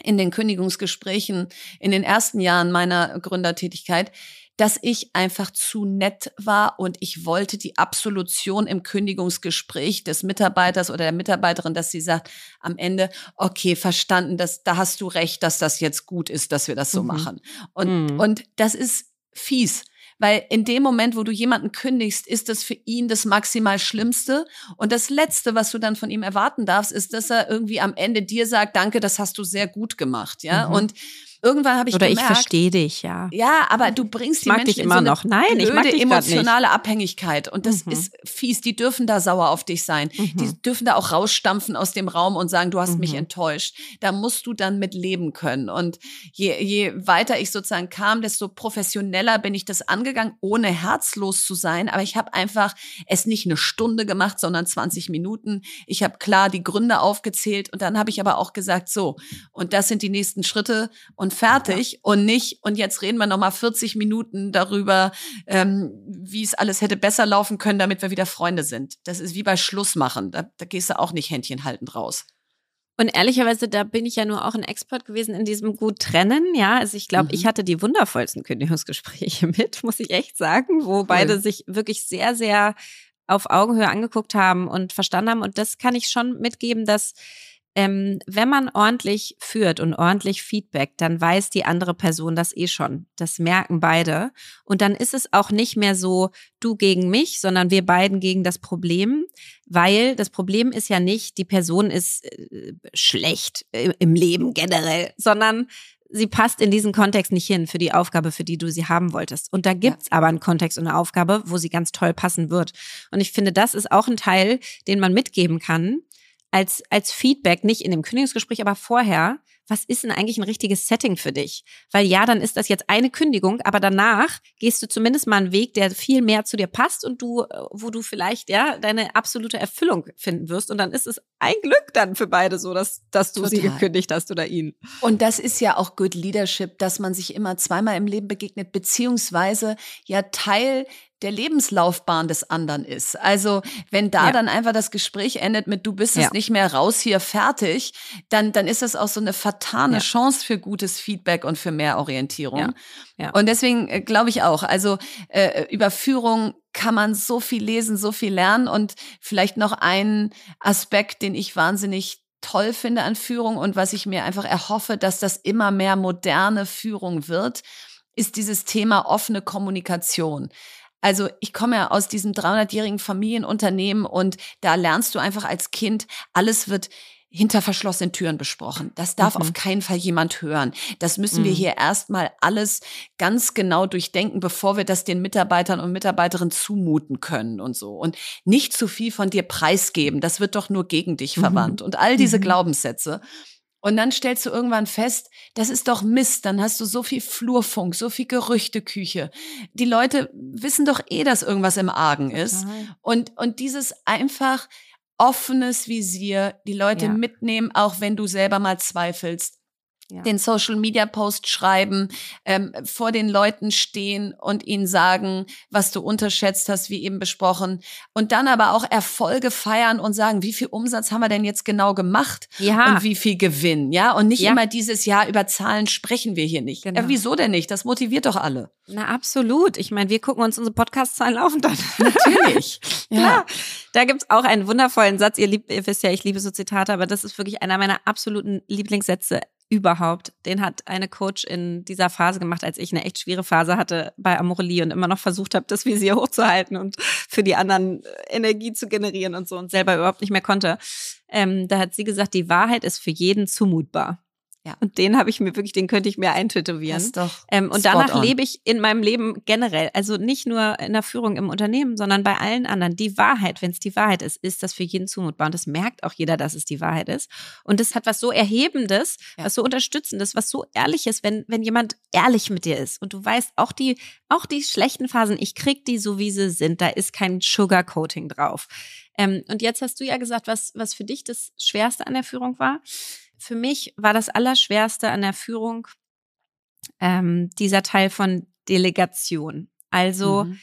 in den Kündigungsgesprächen in den ersten Jahren meiner Gründertätigkeit dass ich einfach zu nett war und ich wollte die Absolution im Kündigungsgespräch des Mitarbeiters oder der Mitarbeiterin, dass sie sagt am Ende, okay, verstanden, dass, da hast du recht, dass das jetzt gut ist, dass wir das so mhm. machen. Und, mhm. und das ist fies. Weil in dem Moment, wo du jemanden kündigst, ist das für ihn das maximal Schlimmste. Und das Letzte, was du dann von ihm erwarten darfst, ist, dass er irgendwie am Ende dir sagt, danke, das hast du sehr gut gemacht. Ja. Mhm. Und irgendwann habe ich Oder gemerkt, ich verstehe dich, ja. Ja, aber du bringst die Menschen dich immer in so noch. Nein, ich mag dich emotionale nicht. Abhängigkeit und das Mhm. ist fies. Die dürfen da sauer auf dich sein. Mhm. Die dürfen da auch rausstampfen aus dem Raum und sagen, du hast mich Mhm. enttäuscht. Da musst du dann mit leben können. Und je, je weiter ich sozusagen kam, desto professioneller bin ich das angegangen, ohne herzlos zu sein. Aber ich habe einfach es nicht eine Stunde gemacht, sondern 20 Minuten. Ich habe klar die Gründe aufgezählt und dann habe ich aber auch gesagt, so, und das sind die nächsten Schritte und fertig und nicht, und jetzt reden wir nochmal 40 Minuten darüber, ähm, wie es alles hätte besser laufen können, damit wir wieder Freunde sind. Das ist wie bei Schluss machen. Da, da gehst du auch nicht händchenhaltend raus. Und ehrlicherweise, da bin ich ja nur auch ein Expert gewesen in diesem gut trennen. Ja, also ich glaube, Mhm. ich hatte die wundervollsten Kündigungsgespräche mit, muss ich echt sagen, wo beide sich wirklich sehr, sehr auf Augenhöhe angeguckt haben und verstanden haben. Und das kann ich schon mitgeben, dass ähm, wenn man ordentlich führt und ordentlich Feedback, dann weiß die andere Person das eh schon. Das merken beide. Und dann ist es auch nicht mehr so du gegen mich, sondern wir beiden gegen das Problem, weil das Problem ist ja nicht, die Person ist äh, schlecht äh, im Leben generell, sondern sie passt in diesen Kontext nicht hin für die Aufgabe, für die du sie haben wolltest. Und da gibt's aber einen Kontext und eine Aufgabe, wo sie ganz toll passen wird. Und ich finde, das ist auch ein Teil, den man mitgeben kann, als, als Feedback, nicht in dem Kündigungsgespräch, aber vorher, was ist denn eigentlich ein richtiges Setting für dich? Weil ja, dann ist das jetzt eine Kündigung, aber danach gehst du zumindest mal einen Weg, der viel mehr zu dir passt und du, äh, wo du vielleicht, ja, deine absolute Erfüllung finden wirst. Und dann ist es ein Glück dann für beide so, dass, dass du sie Total. gekündigt hast oder ihn. Und das ist ja auch Good Leadership, dass man sich immer zweimal im Leben begegnet, beziehungsweise ja Teil der Lebenslaufbahn des anderen ist. Also wenn da Ja. dann einfach das Gespräch endet mit du bist Ja. es nicht mehr raus hier fertig, dann dann ist das auch so eine vertane Ja. Chance für gutes Feedback und für mehr Orientierung. Ja. Und deswegen äh, glaube ich auch, also äh, über Führung kann man so viel lesen, so viel lernen und vielleicht noch einen Aspekt, den ich wahnsinnig toll finde an Führung und was ich mir einfach erhoffe, dass das immer mehr moderne Führung wird, ist dieses Thema offene Kommunikation. Also ich komme ja aus diesem 300-jährigen Familienunternehmen und da lernst du einfach als Kind, alles wird hinter verschlossenen Türen besprochen. Das darf Mhm. auf keinen Fall jemand hören. Das müssen wir Mhm. hier erstmal alles ganz genau durchdenken, bevor wir das den Mitarbeitern und Mitarbeiterinnen zumuten können und so. Und nicht zu viel von dir preisgeben. Das wird doch nur gegen dich Mhm. verwandt. Und all diese Mhm. Glaubenssätze. Und dann stellst du irgendwann fest, das ist doch Mist. Dann hast du so viel Flurfunk, so viel Gerüchteküche. Die Leute wissen doch eh, dass irgendwas im Argen ist. Und, und dieses einfach offenes Visier, die Leute Ja. mitnehmen, auch wenn du selber mal zweifelst. Ja. den Social Media Post schreiben, ähm, vor den Leuten stehen und ihnen sagen, was du unterschätzt hast, wie eben besprochen. Und dann aber auch Erfolge feiern und sagen, wie viel Umsatz haben wir denn jetzt genau gemacht? Ja. Und wie viel Gewinn, ja? Und nicht ja. immer dieses Jahr über Zahlen sprechen wir hier nicht. Genau. Ja, wieso denn nicht? Das motiviert doch alle. Na, absolut. Ich meine, wir gucken uns unsere Podcast-Zahlen laufend an. Natürlich. ja. Da gibt's auch einen wundervollen Satz. Ihr liebt, ihr wisst ja, ich liebe so Zitate, aber das ist wirklich einer meiner absoluten Lieblingssätze überhaupt. Den hat eine Coach in dieser Phase gemacht, als ich eine echt schwere Phase hatte bei Amorelie und immer noch versucht habe, das Visier hochzuhalten und für die anderen äh, Energie zu generieren und so und selber überhaupt nicht mehr konnte. Ähm, da hat sie gesagt, die Wahrheit ist für jeden zumutbar. Ja. Und den habe ich mir wirklich, den könnte ich mir eintätowieren. Das ist doch ähm, und danach on. lebe ich in meinem Leben generell. Also nicht nur in der Führung im Unternehmen, sondern bei allen anderen. Die Wahrheit, wenn es die Wahrheit ist, ist das für jeden zumutbar. Und das merkt auch jeder, dass es die Wahrheit ist. Und das hat was so Erhebendes, ja. was so Unterstützendes, was so Ehrliches, wenn, wenn jemand ehrlich mit dir ist. Und du weißt, auch die, auch die schlechten Phasen, ich krieg die so, wie sie sind. Da ist kein Sugarcoating drauf. Ähm, und jetzt hast du ja gesagt, was, was für dich das Schwerste an der Führung war für mich war das Allerschwerste an der Führung ähm, dieser Teil von Delegation. Also mhm.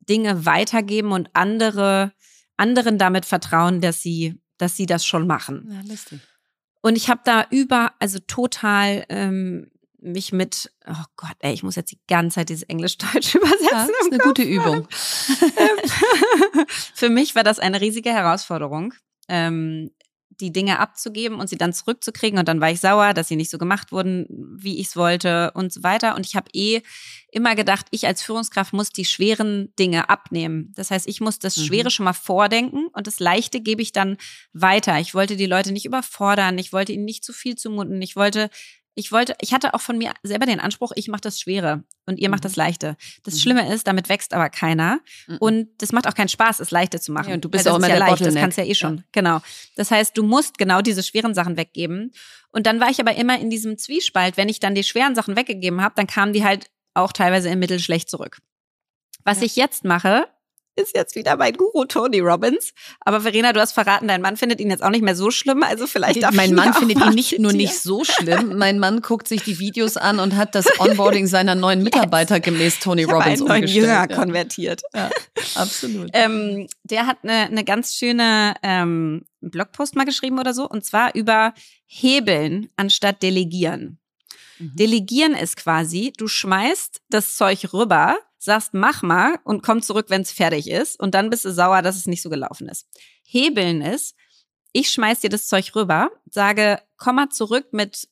Dinge weitergeben und andere, anderen damit vertrauen, dass sie, dass sie das schon machen. Ja, lustig. Und ich habe da über, also total ähm, mich mit, oh Gott, ey, ich muss jetzt die ganze Zeit dieses Englisch-Deutsch übersetzen. Ja, das ist eine gute Übung. Für mich war das eine riesige Herausforderung. Ähm, die Dinge abzugeben und sie dann zurückzukriegen. Und dann war ich sauer, dass sie nicht so gemacht wurden, wie ich es wollte und so weiter. Und ich habe eh immer gedacht, ich als Führungskraft muss die schweren Dinge abnehmen. Das heißt, ich muss das mhm. Schwere schon mal vordenken und das Leichte gebe ich dann weiter. Ich wollte die Leute nicht überfordern, ich wollte ihnen nicht zu viel zumuten, ich wollte ich wollte, ich hatte auch von mir selber den Anspruch, ich mache das Schwere und ihr mhm. macht das Leichte. Das mhm. Schlimme ist, damit wächst aber keiner mhm. und das macht auch keinen Spaß, es Leichte zu machen. Ja, und du bist auch immer ja der leicht, das kannst ja eh schon. Ja. Genau. Das heißt, du musst genau diese schweren Sachen weggeben. Und dann war ich aber immer in diesem Zwiespalt, wenn ich dann die schweren Sachen weggegeben habe, dann kamen die halt auch teilweise im Mittel schlecht zurück. Was ja. ich jetzt mache, ist jetzt wieder mein Guru Tony Robbins. Aber Verena, du hast verraten, dein Mann findet ihn jetzt auch nicht mehr so schlimm. Also vielleicht darf Mein Mann findet ihn nicht nur nicht so schlimm. Mein Mann guckt sich die Videos an und hat das Onboarding seiner neuen Mitarbeiter yes. gemäß Tony ich Robbins einen neuen Jünger ja. konvertiert. Ja, absolut. ähm, der hat eine, eine ganz schöne ähm, Blogpost mal geschrieben oder so. Und zwar über Hebeln anstatt Delegieren. Mhm. Delegieren ist quasi, du schmeißt das Zeug rüber sagst, mach mal und komm zurück, wenn es fertig ist. Und dann bist du sauer, dass es nicht so gelaufen ist. Hebeln ist, ich schmeiß dir das Zeug rüber, sage, komm mal zurück mit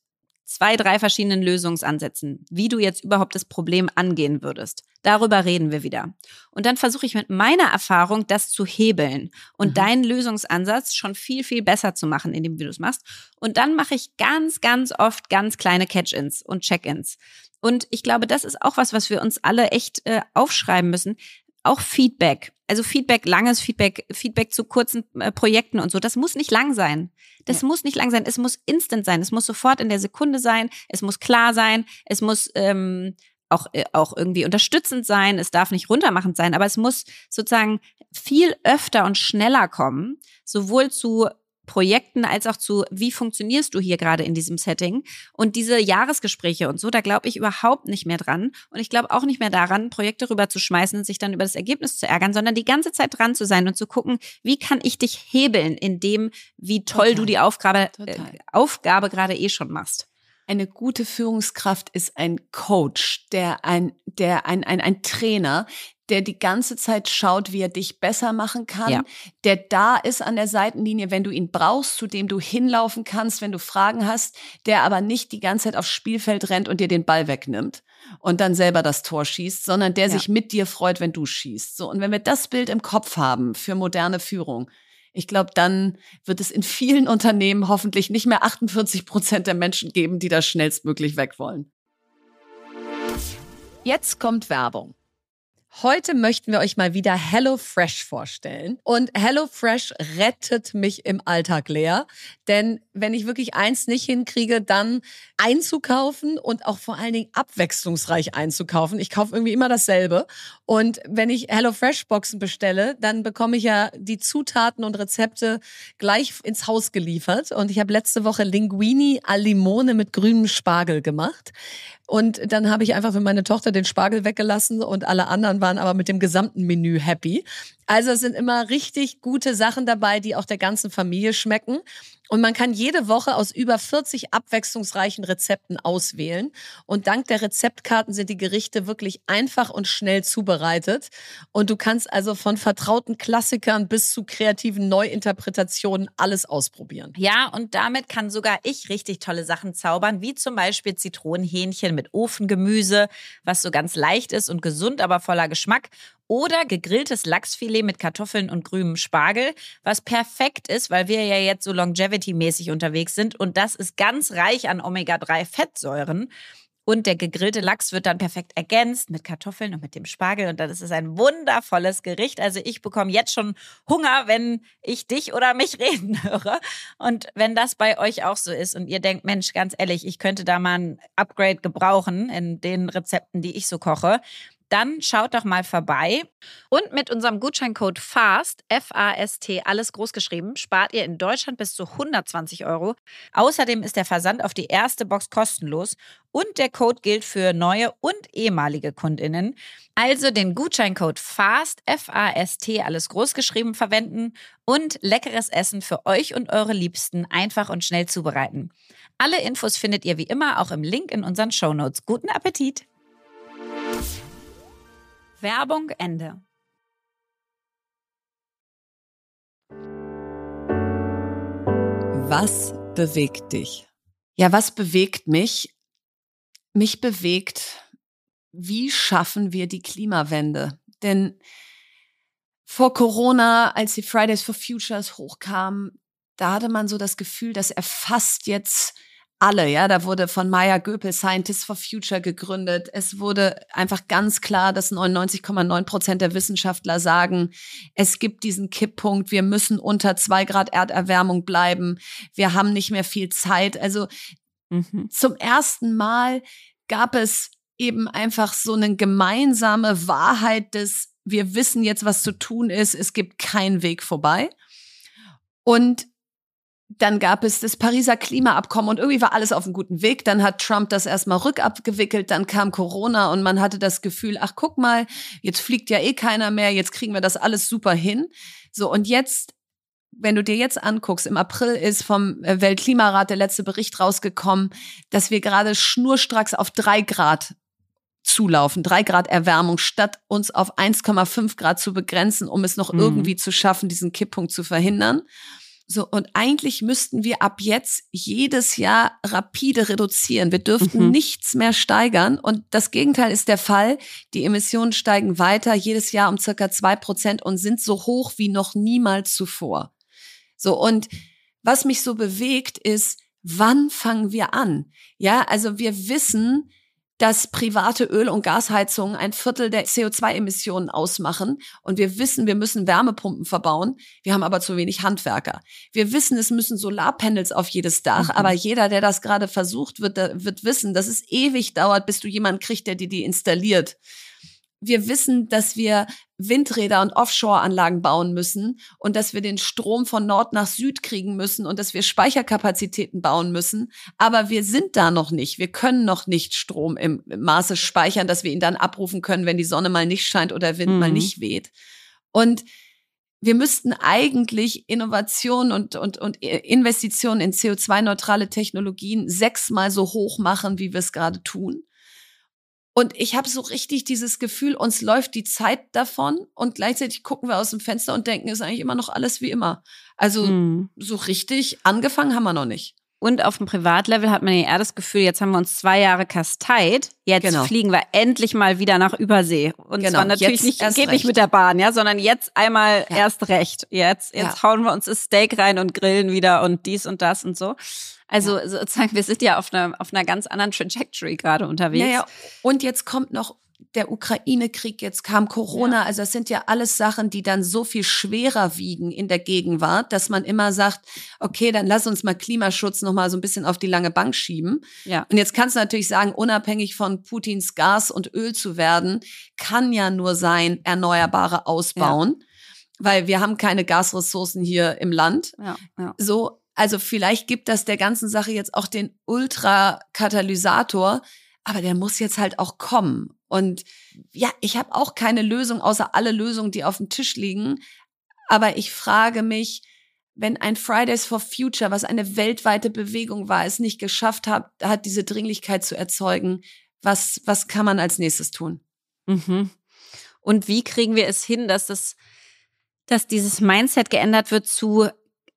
zwei, drei verschiedenen Lösungsansätzen, wie du jetzt überhaupt das Problem angehen würdest. Darüber reden wir wieder. Und dann versuche ich mit meiner Erfahrung, das zu hebeln und mhm. deinen Lösungsansatz schon viel, viel besser zu machen, indem du es machst. Und dann mache ich ganz, ganz oft ganz kleine Catch-ins und Check-ins. Und ich glaube, das ist auch was, was wir uns alle echt äh, aufschreiben müssen. Auch Feedback. Also Feedback, langes Feedback, Feedback zu kurzen äh, Projekten und so. Das muss nicht lang sein. Das ja. muss nicht lang sein. Es muss instant sein. Es muss sofort in der Sekunde sein. Es muss klar sein. Es muss ähm, auch, äh, auch irgendwie unterstützend sein. Es darf nicht runtermachend sein. Aber es muss sozusagen viel öfter und schneller kommen. Sowohl zu Projekten als auch zu, wie funktionierst du hier gerade in diesem Setting? Und diese Jahresgespräche und so, da glaube ich überhaupt nicht mehr dran. Und ich glaube auch nicht mehr daran, Projekte rüberzuschmeißen und sich dann über das Ergebnis zu ärgern, sondern die ganze Zeit dran zu sein und zu gucken, wie kann ich dich hebeln in dem, wie toll Total. du die Aufgabe, äh, Aufgabe gerade eh schon machst. Eine gute Führungskraft ist ein Coach, der ein, der ein, ein, ein Trainer, der die ganze Zeit schaut, wie er dich besser machen kann, ja. der da ist an der Seitenlinie, wenn du ihn brauchst, zu dem du hinlaufen kannst, wenn du Fragen hast, der aber nicht die ganze Zeit aufs Spielfeld rennt und dir den Ball wegnimmt und dann selber das Tor schießt, sondern der ja. sich mit dir freut, wenn du schießt. So und wenn wir das Bild im Kopf haben für moderne Führung, ich glaube, dann wird es in vielen Unternehmen hoffentlich nicht mehr 48 Prozent der Menschen geben, die das schnellstmöglich weg wollen. Jetzt kommt Werbung. Heute möchten wir euch mal wieder HelloFresh vorstellen. Und HelloFresh rettet mich im Alltag leer. Denn wenn ich wirklich eins nicht hinkriege, dann einzukaufen und auch vor allen Dingen abwechslungsreich einzukaufen. Ich kaufe irgendwie immer dasselbe. Und wenn ich HelloFresh-Boxen bestelle, dann bekomme ich ja die Zutaten und Rezepte gleich ins Haus geliefert. Und ich habe letzte Woche Linguini al Limone mit grünem Spargel gemacht. Und dann habe ich einfach für meine Tochter den Spargel weggelassen und alle anderen waren aber mit dem gesamten Menü happy. Also es sind immer richtig gute Sachen dabei, die auch der ganzen Familie schmecken. Und man kann jede Woche aus über 40 abwechslungsreichen Rezepten auswählen. Und dank der Rezeptkarten sind die Gerichte wirklich einfach und schnell zubereitet. Und du kannst also von vertrauten Klassikern bis zu kreativen Neuinterpretationen alles ausprobieren. Ja, und damit kann sogar ich richtig tolle Sachen zaubern, wie zum Beispiel Zitronenhähnchen mit Ofengemüse, was so ganz leicht ist und gesund, aber voller Geschmack oder gegrilltes Lachsfilet mit Kartoffeln und grünem Spargel, was perfekt ist, weil wir ja jetzt so longevity-mäßig unterwegs sind und das ist ganz reich an Omega-3-Fettsäuren. Und der gegrillte Lachs wird dann perfekt ergänzt mit Kartoffeln und mit dem Spargel. Und dann ist es ein wundervolles Gericht. Also ich bekomme jetzt schon Hunger, wenn ich dich oder mich reden höre. Und wenn das bei euch auch so ist und ihr denkt, Mensch, ganz ehrlich, ich könnte da mal ein Upgrade gebrauchen in den Rezepten, die ich so koche, dann schaut doch mal vorbei. Und mit unserem Gutscheincode FAST, F-A-S-T, alles großgeschrieben, spart ihr in Deutschland bis zu 120 Euro. Außerdem ist der Versand auf die erste Box kostenlos und der Code gilt für neue und ehemalige KundInnen. Also den Gutscheincode FAST, F-A-S-T, alles großgeschrieben verwenden und leckeres Essen für euch und eure Liebsten einfach und schnell zubereiten. Alle Infos findet ihr wie immer auch im Link in unseren Shownotes. Guten Appetit! Werbung Ende. Was bewegt dich? Ja, was bewegt mich? Mich bewegt, wie schaffen wir die Klimawende? Denn vor Corona, als die Fridays for Futures hochkamen, da hatte man so das Gefühl, das erfasst jetzt alle, ja, da wurde von Maya Göpel Scientists for Future gegründet. Es wurde einfach ganz klar, dass 99,9 Prozent der Wissenschaftler sagen, es gibt diesen Kipppunkt, wir müssen unter zwei Grad Erderwärmung bleiben, wir haben nicht mehr viel Zeit. Also mhm. zum ersten Mal gab es eben einfach so eine gemeinsame Wahrheit des, wir wissen jetzt, was zu tun ist, es gibt keinen Weg vorbei. Und dann gab es das Pariser Klimaabkommen und irgendwie war alles auf einem guten Weg. Dann hat Trump das erstmal rückabgewickelt, dann kam Corona und man hatte das Gefühl, ach guck mal, jetzt fliegt ja eh keiner mehr, jetzt kriegen wir das alles super hin. So und jetzt wenn du dir jetzt anguckst, im April ist vom äh, Weltklimarat der letzte Bericht rausgekommen, dass wir gerade schnurstracks auf drei Grad zulaufen, drei Grad Erwärmung, statt uns auf 1,5 Grad zu begrenzen, um es noch mhm. irgendwie zu schaffen, diesen Kipppunkt zu verhindern. So, und eigentlich müssten wir ab jetzt jedes Jahr rapide reduzieren. Wir dürften mhm. nichts mehr steigern. Und das Gegenteil ist der Fall. Die Emissionen steigen weiter jedes Jahr um circa zwei Prozent und sind so hoch wie noch niemals zuvor. So, und was mich so bewegt ist, wann fangen wir an? Ja, also wir wissen, dass private Öl- und Gasheizungen ein Viertel der CO2-Emissionen ausmachen. Und wir wissen, wir müssen Wärmepumpen verbauen. Wir haben aber zu wenig Handwerker. Wir wissen, es müssen Solarpanels auf jedes Dach. Mhm. Aber jeder, der das gerade versucht, wird, wird wissen, dass es ewig dauert, bis du jemanden kriegst, der dir die installiert wir wissen, dass wir Windräder und Offshore-Anlagen bauen müssen und dass wir den Strom von Nord nach Süd kriegen müssen und dass wir Speicherkapazitäten bauen müssen. Aber wir sind da noch nicht. Wir können noch nicht Strom im Maße speichern, dass wir ihn dann abrufen können, wenn die Sonne mal nicht scheint oder Wind mhm. mal nicht weht. Und wir müssten eigentlich Innovation und, und, und Investitionen in CO2-neutrale Technologien sechsmal so hoch machen, wie wir es gerade tun. Und ich habe so richtig dieses Gefühl, uns läuft die Zeit davon und gleichzeitig gucken wir aus dem Fenster und denken, ist eigentlich immer noch alles wie immer. Also mhm. so richtig angefangen haben wir noch nicht. Und auf dem Privatlevel hat man ja eher das Gefühl, jetzt haben wir uns zwei Jahre kasteit, jetzt genau. fliegen wir endlich mal wieder nach Übersee. Und genau. zwar natürlich nicht, geht recht. nicht mit der Bahn, ja, sondern jetzt einmal ja. erst recht. Jetzt, jetzt ja. hauen wir uns das Steak rein und grillen wieder und dies und das und so. Also ja. sozusagen, wir sind ja auf einer, auf einer ganz anderen Trajectory gerade unterwegs. Naja, und jetzt kommt noch der Ukraine-Krieg, jetzt kam Corona, Ja. also das sind ja alles Sachen, die dann so viel schwerer wiegen in der Gegenwart, dass man immer sagt, okay, dann lass uns mal Klimaschutz noch mal so ein bisschen auf die lange Bank schieben. Ja. Und jetzt kannst du natürlich sagen, unabhängig von Putins Gas und Öl zu werden, kann ja nur sein, Erneuerbare ausbauen, weil wir haben keine Gasressourcen hier im Land. Ja, ja. So, also vielleicht gibt das der ganzen Sache jetzt auch den Ultrakatalysator, aber der muss jetzt halt auch kommen. Und ja, ich habe auch keine Lösung außer alle Lösungen, die auf dem Tisch liegen. Aber ich frage mich, wenn ein Fridays for Future, was eine weltweite Bewegung war, es nicht geschafft hat, hat diese Dringlichkeit zu erzeugen, was, was kann man als nächstes tun? Mhm. Und wie kriegen wir es hin, dass das, dass dieses Mindset geändert wird zu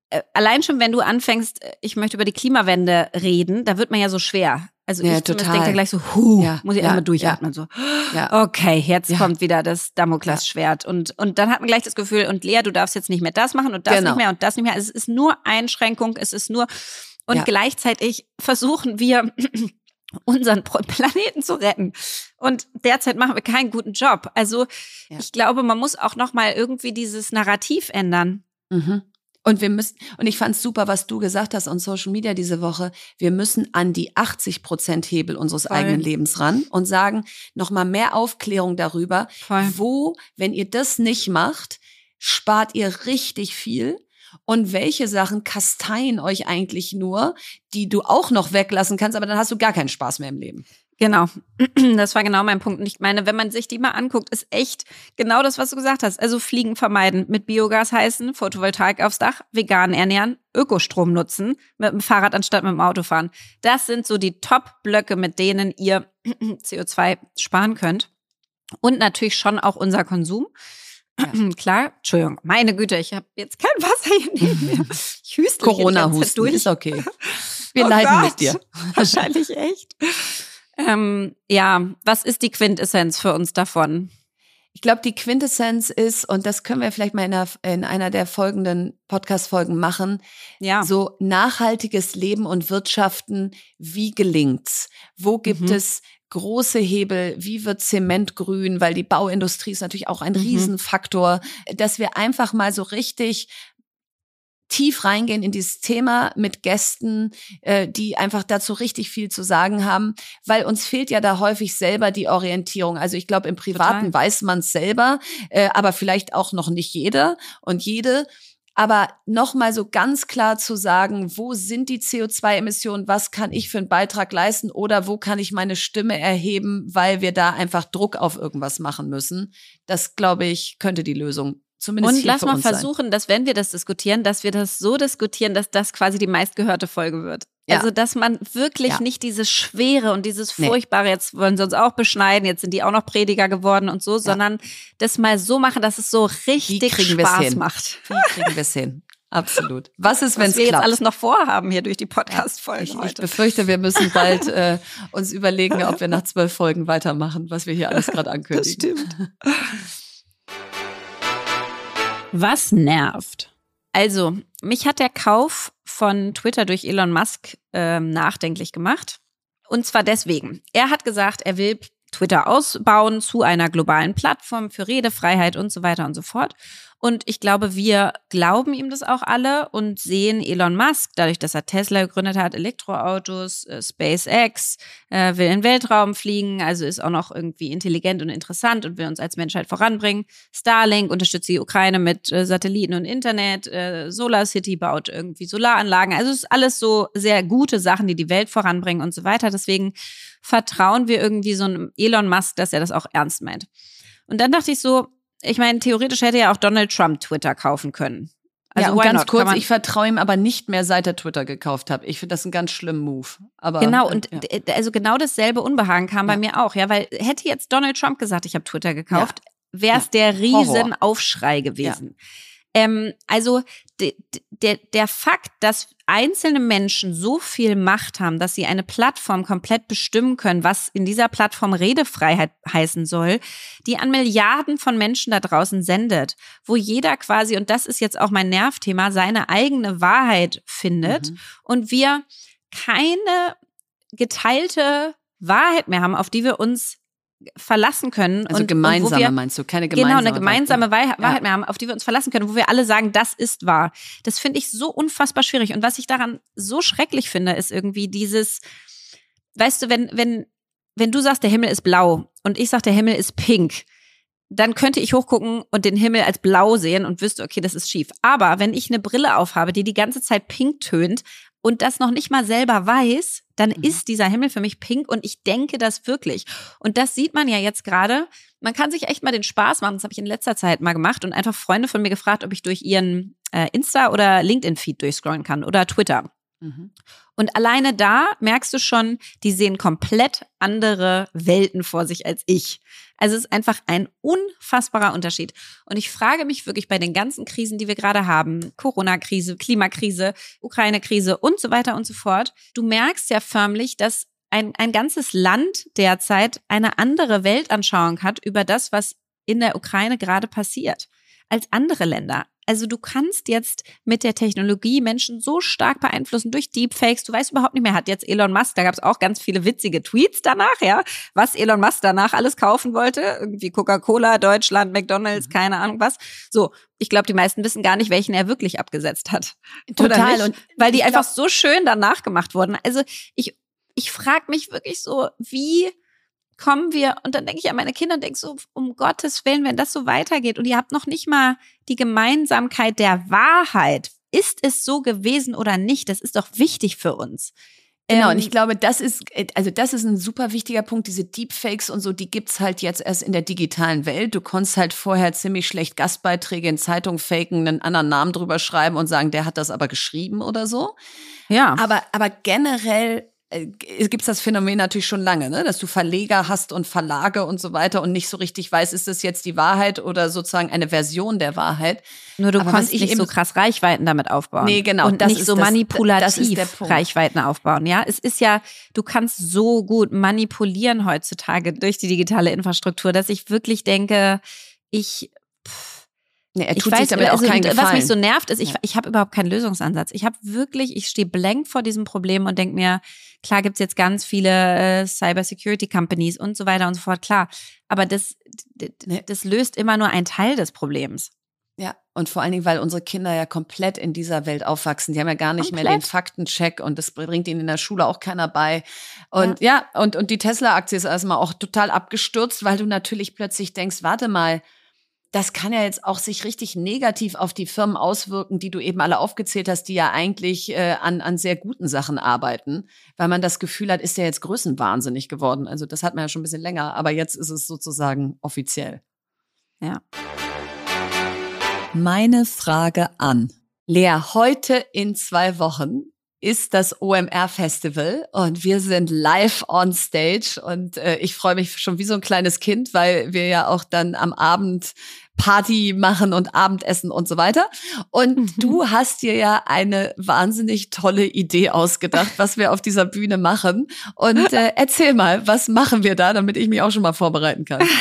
äh, allein schon, wenn du anfängst, äh, ich möchte über die Klimawende reden, da wird man ja so schwer. Also Ja, ich total. denke da gleich so, huh, Ja, muss ich ja, erstmal durchatmen. So, Ja. okay, jetzt Ja. kommt wieder das Damoklesschwert. Und, und dann hat man gleich das Gefühl, und Lea, du darfst jetzt nicht mehr das machen und das Genau. nicht mehr und das nicht mehr. Es ist nur Einschränkung, es ist nur. Und Ja. gleichzeitig versuchen wir, unseren Planeten zu retten. Und derzeit machen wir keinen guten Job. Also Ja. ich glaube, man muss auch noch mal irgendwie dieses Narrativ ändern. Mhm. Und wir müssen, und ich fand's super, was du gesagt hast on Social Media diese Woche. Wir müssen an die 80 Prozent Hebel unseres Voll. eigenen Lebens ran und sagen, nochmal mehr Aufklärung darüber, Voll. wo, wenn ihr das nicht macht, spart ihr richtig viel. Und welche Sachen kasteien euch eigentlich nur, die du auch noch weglassen kannst, aber dann hast du gar keinen Spaß mehr im Leben. Genau. Das war genau mein Punkt. Und ich meine, wenn man sich die mal anguckt, ist echt genau das, was du gesagt hast. Also Fliegen vermeiden, mit Biogas heißen, Photovoltaik aufs Dach, vegan ernähren, Ökostrom nutzen, mit dem Fahrrad anstatt mit dem Auto fahren. Das sind so die Top-Blöcke, mit denen ihr CO2 sparen könnt. Und natürlich schon auch unser Konsum. Klar, Entschuldigung, meine Güte, ich habe jetzt kein Wasser hier neben mir. Ich Zeit Corona-Husten ist okay. Wir Oh leiden Gott. mit dir. Wahrscheinlich echt. Ähm, ja, was ist die Quintessenz für uns davon? Ich glaube, die Quintessenz ist, und das können wir vielleicht mal in einer, in einer der folgenden Podcast-Folgen machen, Ja, so nachhaltiges Leben und Wirtschaften, wie gelingt's? Wo gibt Mhm. es große Hebel? Wie wird Zement grün? Weil die Bauindustrie ist natürlich auch ein Mhm. Riesenfaktor, dass wir einfach mal so richtig tief reingehen in dieses Thema mit Gästen, äh, die einfach dazu richtig viel zu sagen haben, weil uns fehlt ja da häufig selber die Orientierung. Also ich glaube, im Privaten Total. weiß man es selber, äh, aber vielleicht auch noch nicht jeder und jede. Aber nochmal so ganz klar zu sagen, wo sind die CO2-Emissionen, was kann ich für einen Beitrag leisten oder wo kann ich meine Stimme erheben, weil wir da einfach Druck auf irgendwas machen müssen. Das, glaube ich, könnte die Lösung zumindest und lass mal uns sein. versuchen, dass wenn wir das diskutieren, dass wir das so diskutieren, dass das quasi die meistgehörte Folge wird. Ja. Also, dass man wirklich Ja. nicht dieses Schwere und dieses Nee. Furchtbare, jetzt wollen sie uns auch beschneiden, jetzt sind die auch noch Prediger geworden und so, sondern das mal so machen, dass es so richtig Spaß macht. Wie kriegen wir es hin? Absolut. Was ist, wenn es wir jetzt klappt? alles noch vorhaben hier durch die Podcast-Folgen ich, ich befürchte, wir müssen bald äh, uns überlegen, ob wir nach zwölf Folgen weitermachen, was wir hier alles gerade ankündigen. Was nervt? Also, mich hat der Kauf von Twitter durch Elon Musk ähm, nachdenklich gemacht. Und zwar deswegen. Er hat gesagt, er will Twitter ausbauen zu einer globalen Plattform für Redefreiheit und so weiter und so fort. Und ich glaube, wir glauben ihm das auch alle und sehen Elon Musk, dadurch, dass er Tesla gegründet hat, Elektroautos, äh, SpaceX, äh, will in den Weltraum fliegen, also ist auch noch irgendwie intelligent und interessant und will uns als Menschheit voranbringen. Starlink unterstützt die Ukraine mit äh, Satelliten und Internet, äh, Solar City baut irgendwie Solaranlagen. Also es ist alles so sehr gute Sachen, die die Welt voranbringen und so weiter. Deswegen vertrauen wir irgendwie so einem Elon Musk, dass er das auch ernst meint. Und dann dachte ich so, ich meine, theoretisch hätte ja auch Donald Trump Twitter kaufen können. Also ja, und ganz not? Kurz, ich vertraue ihm aber nicht mehr, seit er Twitter gekauft hat. Ich finde das einen ganz schlimmen Move. Aber, Genau, äh, und ja. also genau dasselbe Unbehagen kam bei Ja. mir auch, ja, weil hätte jetzt Donald Trump gesagt, ich habe Twitter gekauft, wäre es der riesen Aufschrei gewesen. Ähm, also der, der Fakt, dass einzelne Menschen so viel Macht haben, dass sie eine Plattform komplett bestimmen können, was in dieser Plattform Redefreiheit heißen soll, die an Milliarden von Menschen da draußen sendet, wo jeder quasi, und das ist jetzt auch mein Nervthema, seine eigene Wahrheit findet Mhm. und wir keine geteilte Wahrheit mehr haben, auf die wir uns verlassen können. Also und, gemeinsame und wir, meinst du, keine gemeinsame Genau, eine gemeinsame Wahrheit, Ja. mehr haben, auf die wir uns verlassen können, wo wir alle sagen, das ist wahr. Das finde ich so unfassbar schwierig. Und was ich daran so schrecklich finde, ist irgendwie dieses, weißt du, wenn, wenn, wenn du sagst, der Himmel ist blau und ich sag, der Himmel ist pink, dann könnte ich hochgucken und den Himmel als blau sehen und wüsste, okay, das ist schief. Aber wenn ich eine Brille aufhabe, die die ganze Zeit pink tönt und das noch nicht mal selber weiß, dann Mhm. ist dieser Himmel für mich pink und ich denke das wirklich. Und das sieht man ja jetzt gerade. Man kann sich echt mal den Spaß machen. Das habe ich in letzter Zeit mal gemacht und einfach Freunde von mir gefragt, ob ich durch ihren äh, Insta- oder LinkedIn-Feed durchscrollen kann oder Twitter. Mhm. Und alleine da merkst du schon, die sehen komplett andere Welten vor sich als ich. Also es ist einfach ein unfassbarer Unterschied. Und ich frage mich wirklich bei den ganzen Krisen, die wir gerade haben, Corona-Krise, Klimakrise, Ukraine-Krise und so weiter und so fort, du merkst ja förmlich, dass ein, ein ganzes Land derzeit eine andere Weltanschauung hat über das, was in der Ukraine gerade passiert, als andere Länder. Also du kannst jetzt mit der Technologie Menschen so stark beeinflussen durch Deepfakes. Du weißt überhaupt nicht mehr, hat jetzt Elon Musk, da gab es auch ganz viele witzige Tweets danach, ja, was Elon Musk danach alles kaufen wollte. Irgendwie Coca-Cola, Deutschland, McDonalds, keine Ahnung was. So, ich glaube, die meisten wissen gar nicht, welchen er wirklich abgesetzt hat. Total. Und Weil die einfach so schön danach gemacht wurden. Also ich, ich frage mich wirklich so, wie kommen wir, und dann denke ich an meine Kinder und denke so, um Gottes Willen, wenn das so weitergeht und ihr habt noch nicht mal die Gemeinsamkeit der Wahrheit. Ist es so gewesen oder nicht? Das ist doch wichtig für uns. Genau, Ähm, und ich glaube, das ist, also das ist ein super wichtiger Punkt. Diese Deepfakes und so, die gibt's halt jetzt erst in der digitalen Welt. Du konntest halt vorher ziemlich schlecht Gastbeiträge in Zeitungen faken, einen anderen Namen drüber schreiben und sagen, der hat das aber geschrieben oder so. Ja. Aber, aber generell äh, gibt's das Phänomen natürlich schon lange, ne? dass du Verleger hast und Verlage und so weiter und nicht so richtig weißt, ist das jetzt die Wahrheit oder sozusagen eine Version der Wahrheit. Nur du aber was konntest ich nicht so krass Reichweiten damit aufbauen. Nee, genau, Und das nicht ist so das- manipulativ das. Reichweiten aufbauen. Ja, es ist ja, du kannst so gut manipulieren heutzutage durch die digitale Infrastruktur, dass ich wirklich denke, ich Nee, er ich tut weiß, sich damit also, auch keinen was Gefallen. mich so nervt, ist, ich, Ja. ich habe überhaupt keinen Lösungsansatz. Ich habe wirklich, ich stehe blank vor diesem Problem und denke mir, klar gibt's jetzt ganz viele äh, Cyber-Security-Companies und so weiter und so fort, klar. Aber das, das löst immer nur einen Teil des Problems. Ja, und vor allen Dingen, weil unsere Kinder ja komplett in dieser Welt aufwachsen. Die haben ja gar nicht mehr den Komplett. Faktencheck und das bringt ihnen in der Schule auch keiner bei. Und ja, und, und die Tesla-Aktie ist erstmal auch total abgestürzt, weil du natürlich plötzlich denkst, warte mal, das kann ja jetzt auch sich richtig negativ auf die Firmen auswirken, die du eben alle aufgezählt hast, die ja eigentlich äh, an, an sehr guten Sachen arbeiten, weil man das Gefühl hat, ist der jetzt größenwahnsinnig geworden. Also das hat man ja schon ein bisschen länger, aber jetzt ist es sozusagen offiziell. Ja. Meine Frage an. Lea, heute in zwei Wochen ist das OMR-Festival und wir sind live on stage und äh, ich freue mich schon wie so ein kleines Kind, weil wir ja auch dann am Abend Party machen und Abendessen und so weiter. Und Mhm. du hast dir ja eine wahnsinnig tolle Idee ausgedacht, was wir auf dieser Bühne machen. Und äh, erzähl mal, was machen wir da, damit ich mich auch schon mal vorbereiten kann.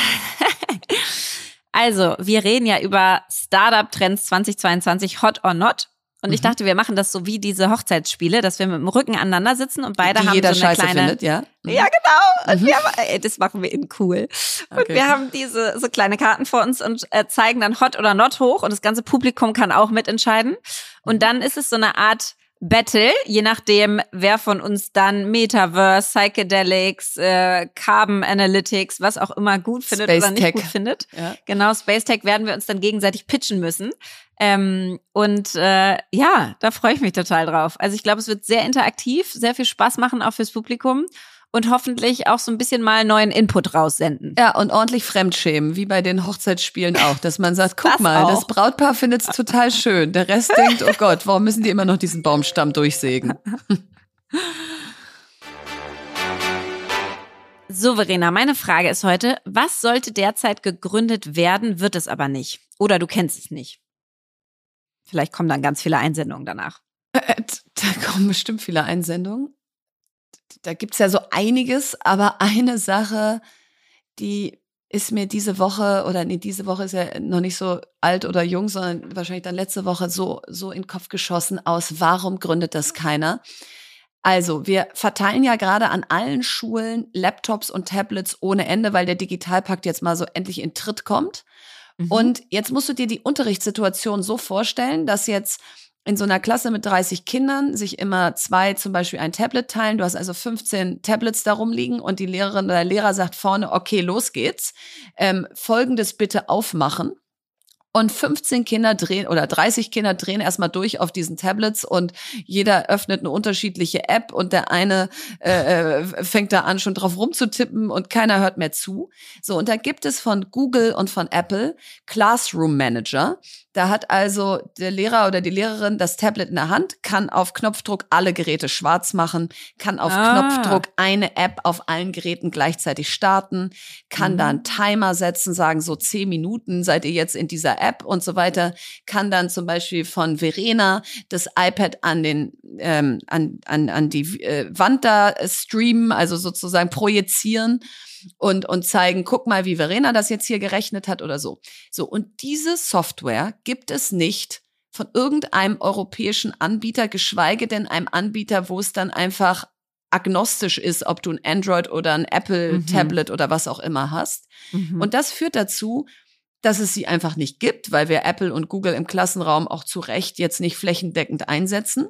Also, wir reden ja über Startup-Trends 2022, hot or not. Und ich Mhm. dachte, wir machen das so wie diese Hochzeitsspiele, dass wir mit dem Rücken aneinander sitzen und beide Die haben jeder so eine Scheiße kleine. findet, ja? Mhm. Ja, genau. Und Mhm. wir haben, ey, das machen wir in cool. Und Okay. wir haben diese so kleine Karten vor uns und äh, zeigen dann hot oder not hoch und das ganze Publikum kann auch mitentscheiden. Und dann ist es so eine Art Battle, je nachdem, wer von uns dann Metaverse, Psychedelics, äh, Carbon Analytics, was auch immer gut findet Space oder nicht Tech. gut findet. Ja. Genau, Space Tech werden wir uns dann gegenseitig pitchen müssen. Ähm, und äh, ja, da freue ich mich total drauf. Also ich glaube, es wird sehr interaktiv, sehr viel Spaß machen, auch fürs Publikum und hoffentlich auch so ein bisschen mal neuen Input raussenden. Ja, und ordentlich fremdschämen, wie bei den Hochzeitsspielen auch, dass man sagt, guck Das mal, das auch. Brautpaar findet es total schön. Der Rest denkt, oh Gott, warum müssen die immer noch diesen Baumstamm durchsägen? So, Verena, meine Frage ist heute, was sollte derzeit gegründet werden, wird es aber nicht? Oder du kennst es nicht? Vielleicht kommen dann ganz viele Einsendungen danach. Äh, Da kommen bestimmt viele Einsendungen. Da gibt's ja so einiges, aber eine Sache, die ist mir diese Woche, oder nee, diese Woche ist ja noch nicht so alt oder jung, sondern wahrscheinlich dann letzte Woche so, so in den Kopf geschossen aus, warum gründet das keiner? Also, wir verteilen ja gerade an allen Schulen Laptops und Tablets ohne Ende, weil der Digitalpakt jetzt mal so endlich in Tritt kommt. Mhm. Und jetzt musst du dir die Unterrichtssituation so vorstellen, dass jetzt in so einer Klasse mit 30 Kindern sich immer zwei zum Beispiel ein Tablet teilen. Du hast also 15 Tablets darum liegen und die Lehrerin oder der Lehrer sagt vorne, okay, los geht's. Ähm, Folgendes bitte aufmachen. Und 15 Kinder drehen oder 30 Kinder drehen erstmal durch auf diesen Tablets und jeder öffnet eine unterschiedliche App und der eine äh, äh, fängt da an, schon drauf rumzutippen und keiner hört mehr zu. So, und da gibt es von Google und von Apple Classroom Manager. Da hat also der Lehrer oder die Lehrerin das Tablet in der Hand, kann auf Knopfdruck alle Geräte schwarz machen, kann auf ah. Knopfdruck eine App auf allen Geräten gleichzeitig starten, kann mhm. da einen Timer setzen, sagen so zehn Minuten seid ihr jetzt in dieser App und so weiter, kann dann zum Beispiel von Verena das iPad an den ähm, an, an, an die äh, Wand da streamen, also sozusagen projizieren und, und zeigen, guck mal, wie Verena das jetzt hier gerechnet hat oder so. So, und diese Software gibt es nicht von irgendeinem europäischen Anbieter, geschweige denn einem Anbieter, wo es dann einfach agnostisch ist, ob du ein Android oder ein Apple-Tablet mhm. oder was auch immer hast. Mhm. Und das führt dazu, dass es sie einfach nicht gibt, weil wir Apple und Google im Klassenraum auch zu Recht jetzt nicht flächendeckend einsetzen.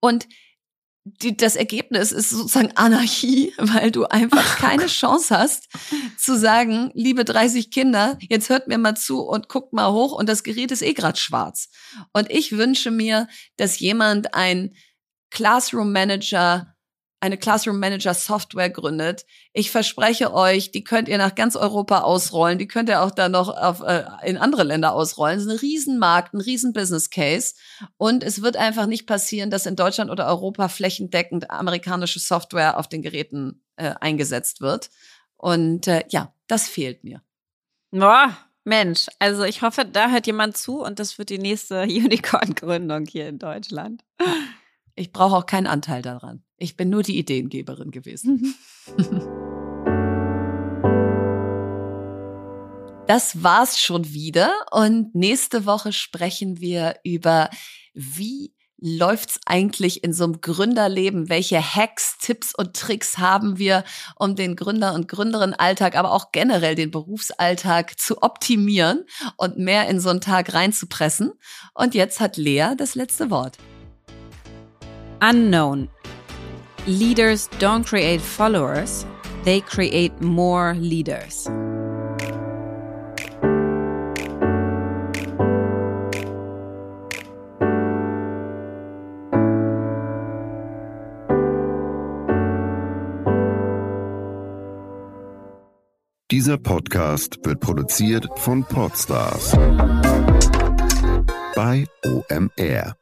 Und die, das Ergebnis ist sozusagen Anarchie, weil du einfach keine Chance hast zu sagen, liebe 30 Kinder, jetzt hört mir mal zu und guckt mal hoch und das Gerät ist eh gerade schwarz. Und ich wünsche mir, dass jemand ein Classroom Manager eine Classroom Manager Software gründet. Ich verspreche euch, die könnt ihr nach ganz Europa ausrollen. Die könnt ihr auch dann noch auf, äh, in andere Länder ausrollen. Es ist ein Riesenmarkt, ein riesen Business Case. Und es wird einfach nicht passieren, dass in Deutschland oder Europa flächendeckend amerikanische Software auf den Geräten äh, eingesetzt wird. Und äh, ja, das fehlt mir. Boah, Mensch, also ich hoffe, da hört jemand zu und das wird die nächste Unicorn-Gründung hier in Deutschland. Ich brauche auch keinen Anteil daran. Ich bin nur die Ideengeberin gewesen. Mhm. Das war's schon wieder und nächste Woche sprechen wir über wie läuft's eigentlich in so einem Gründerleben? Welche Hacks, Tipps und Tricks haben wir, um den Gründer- und Gründerinnenalltag, aber auch generell den Berufsalltag zu optimieren und mehr in so einen Tag reinzupressen? Und jetzt hat Lea das letzte Wort. Unknown Leaders don't create followers, they create more leaders. Dieser Podcast wird produziert von Podstars bei OMR.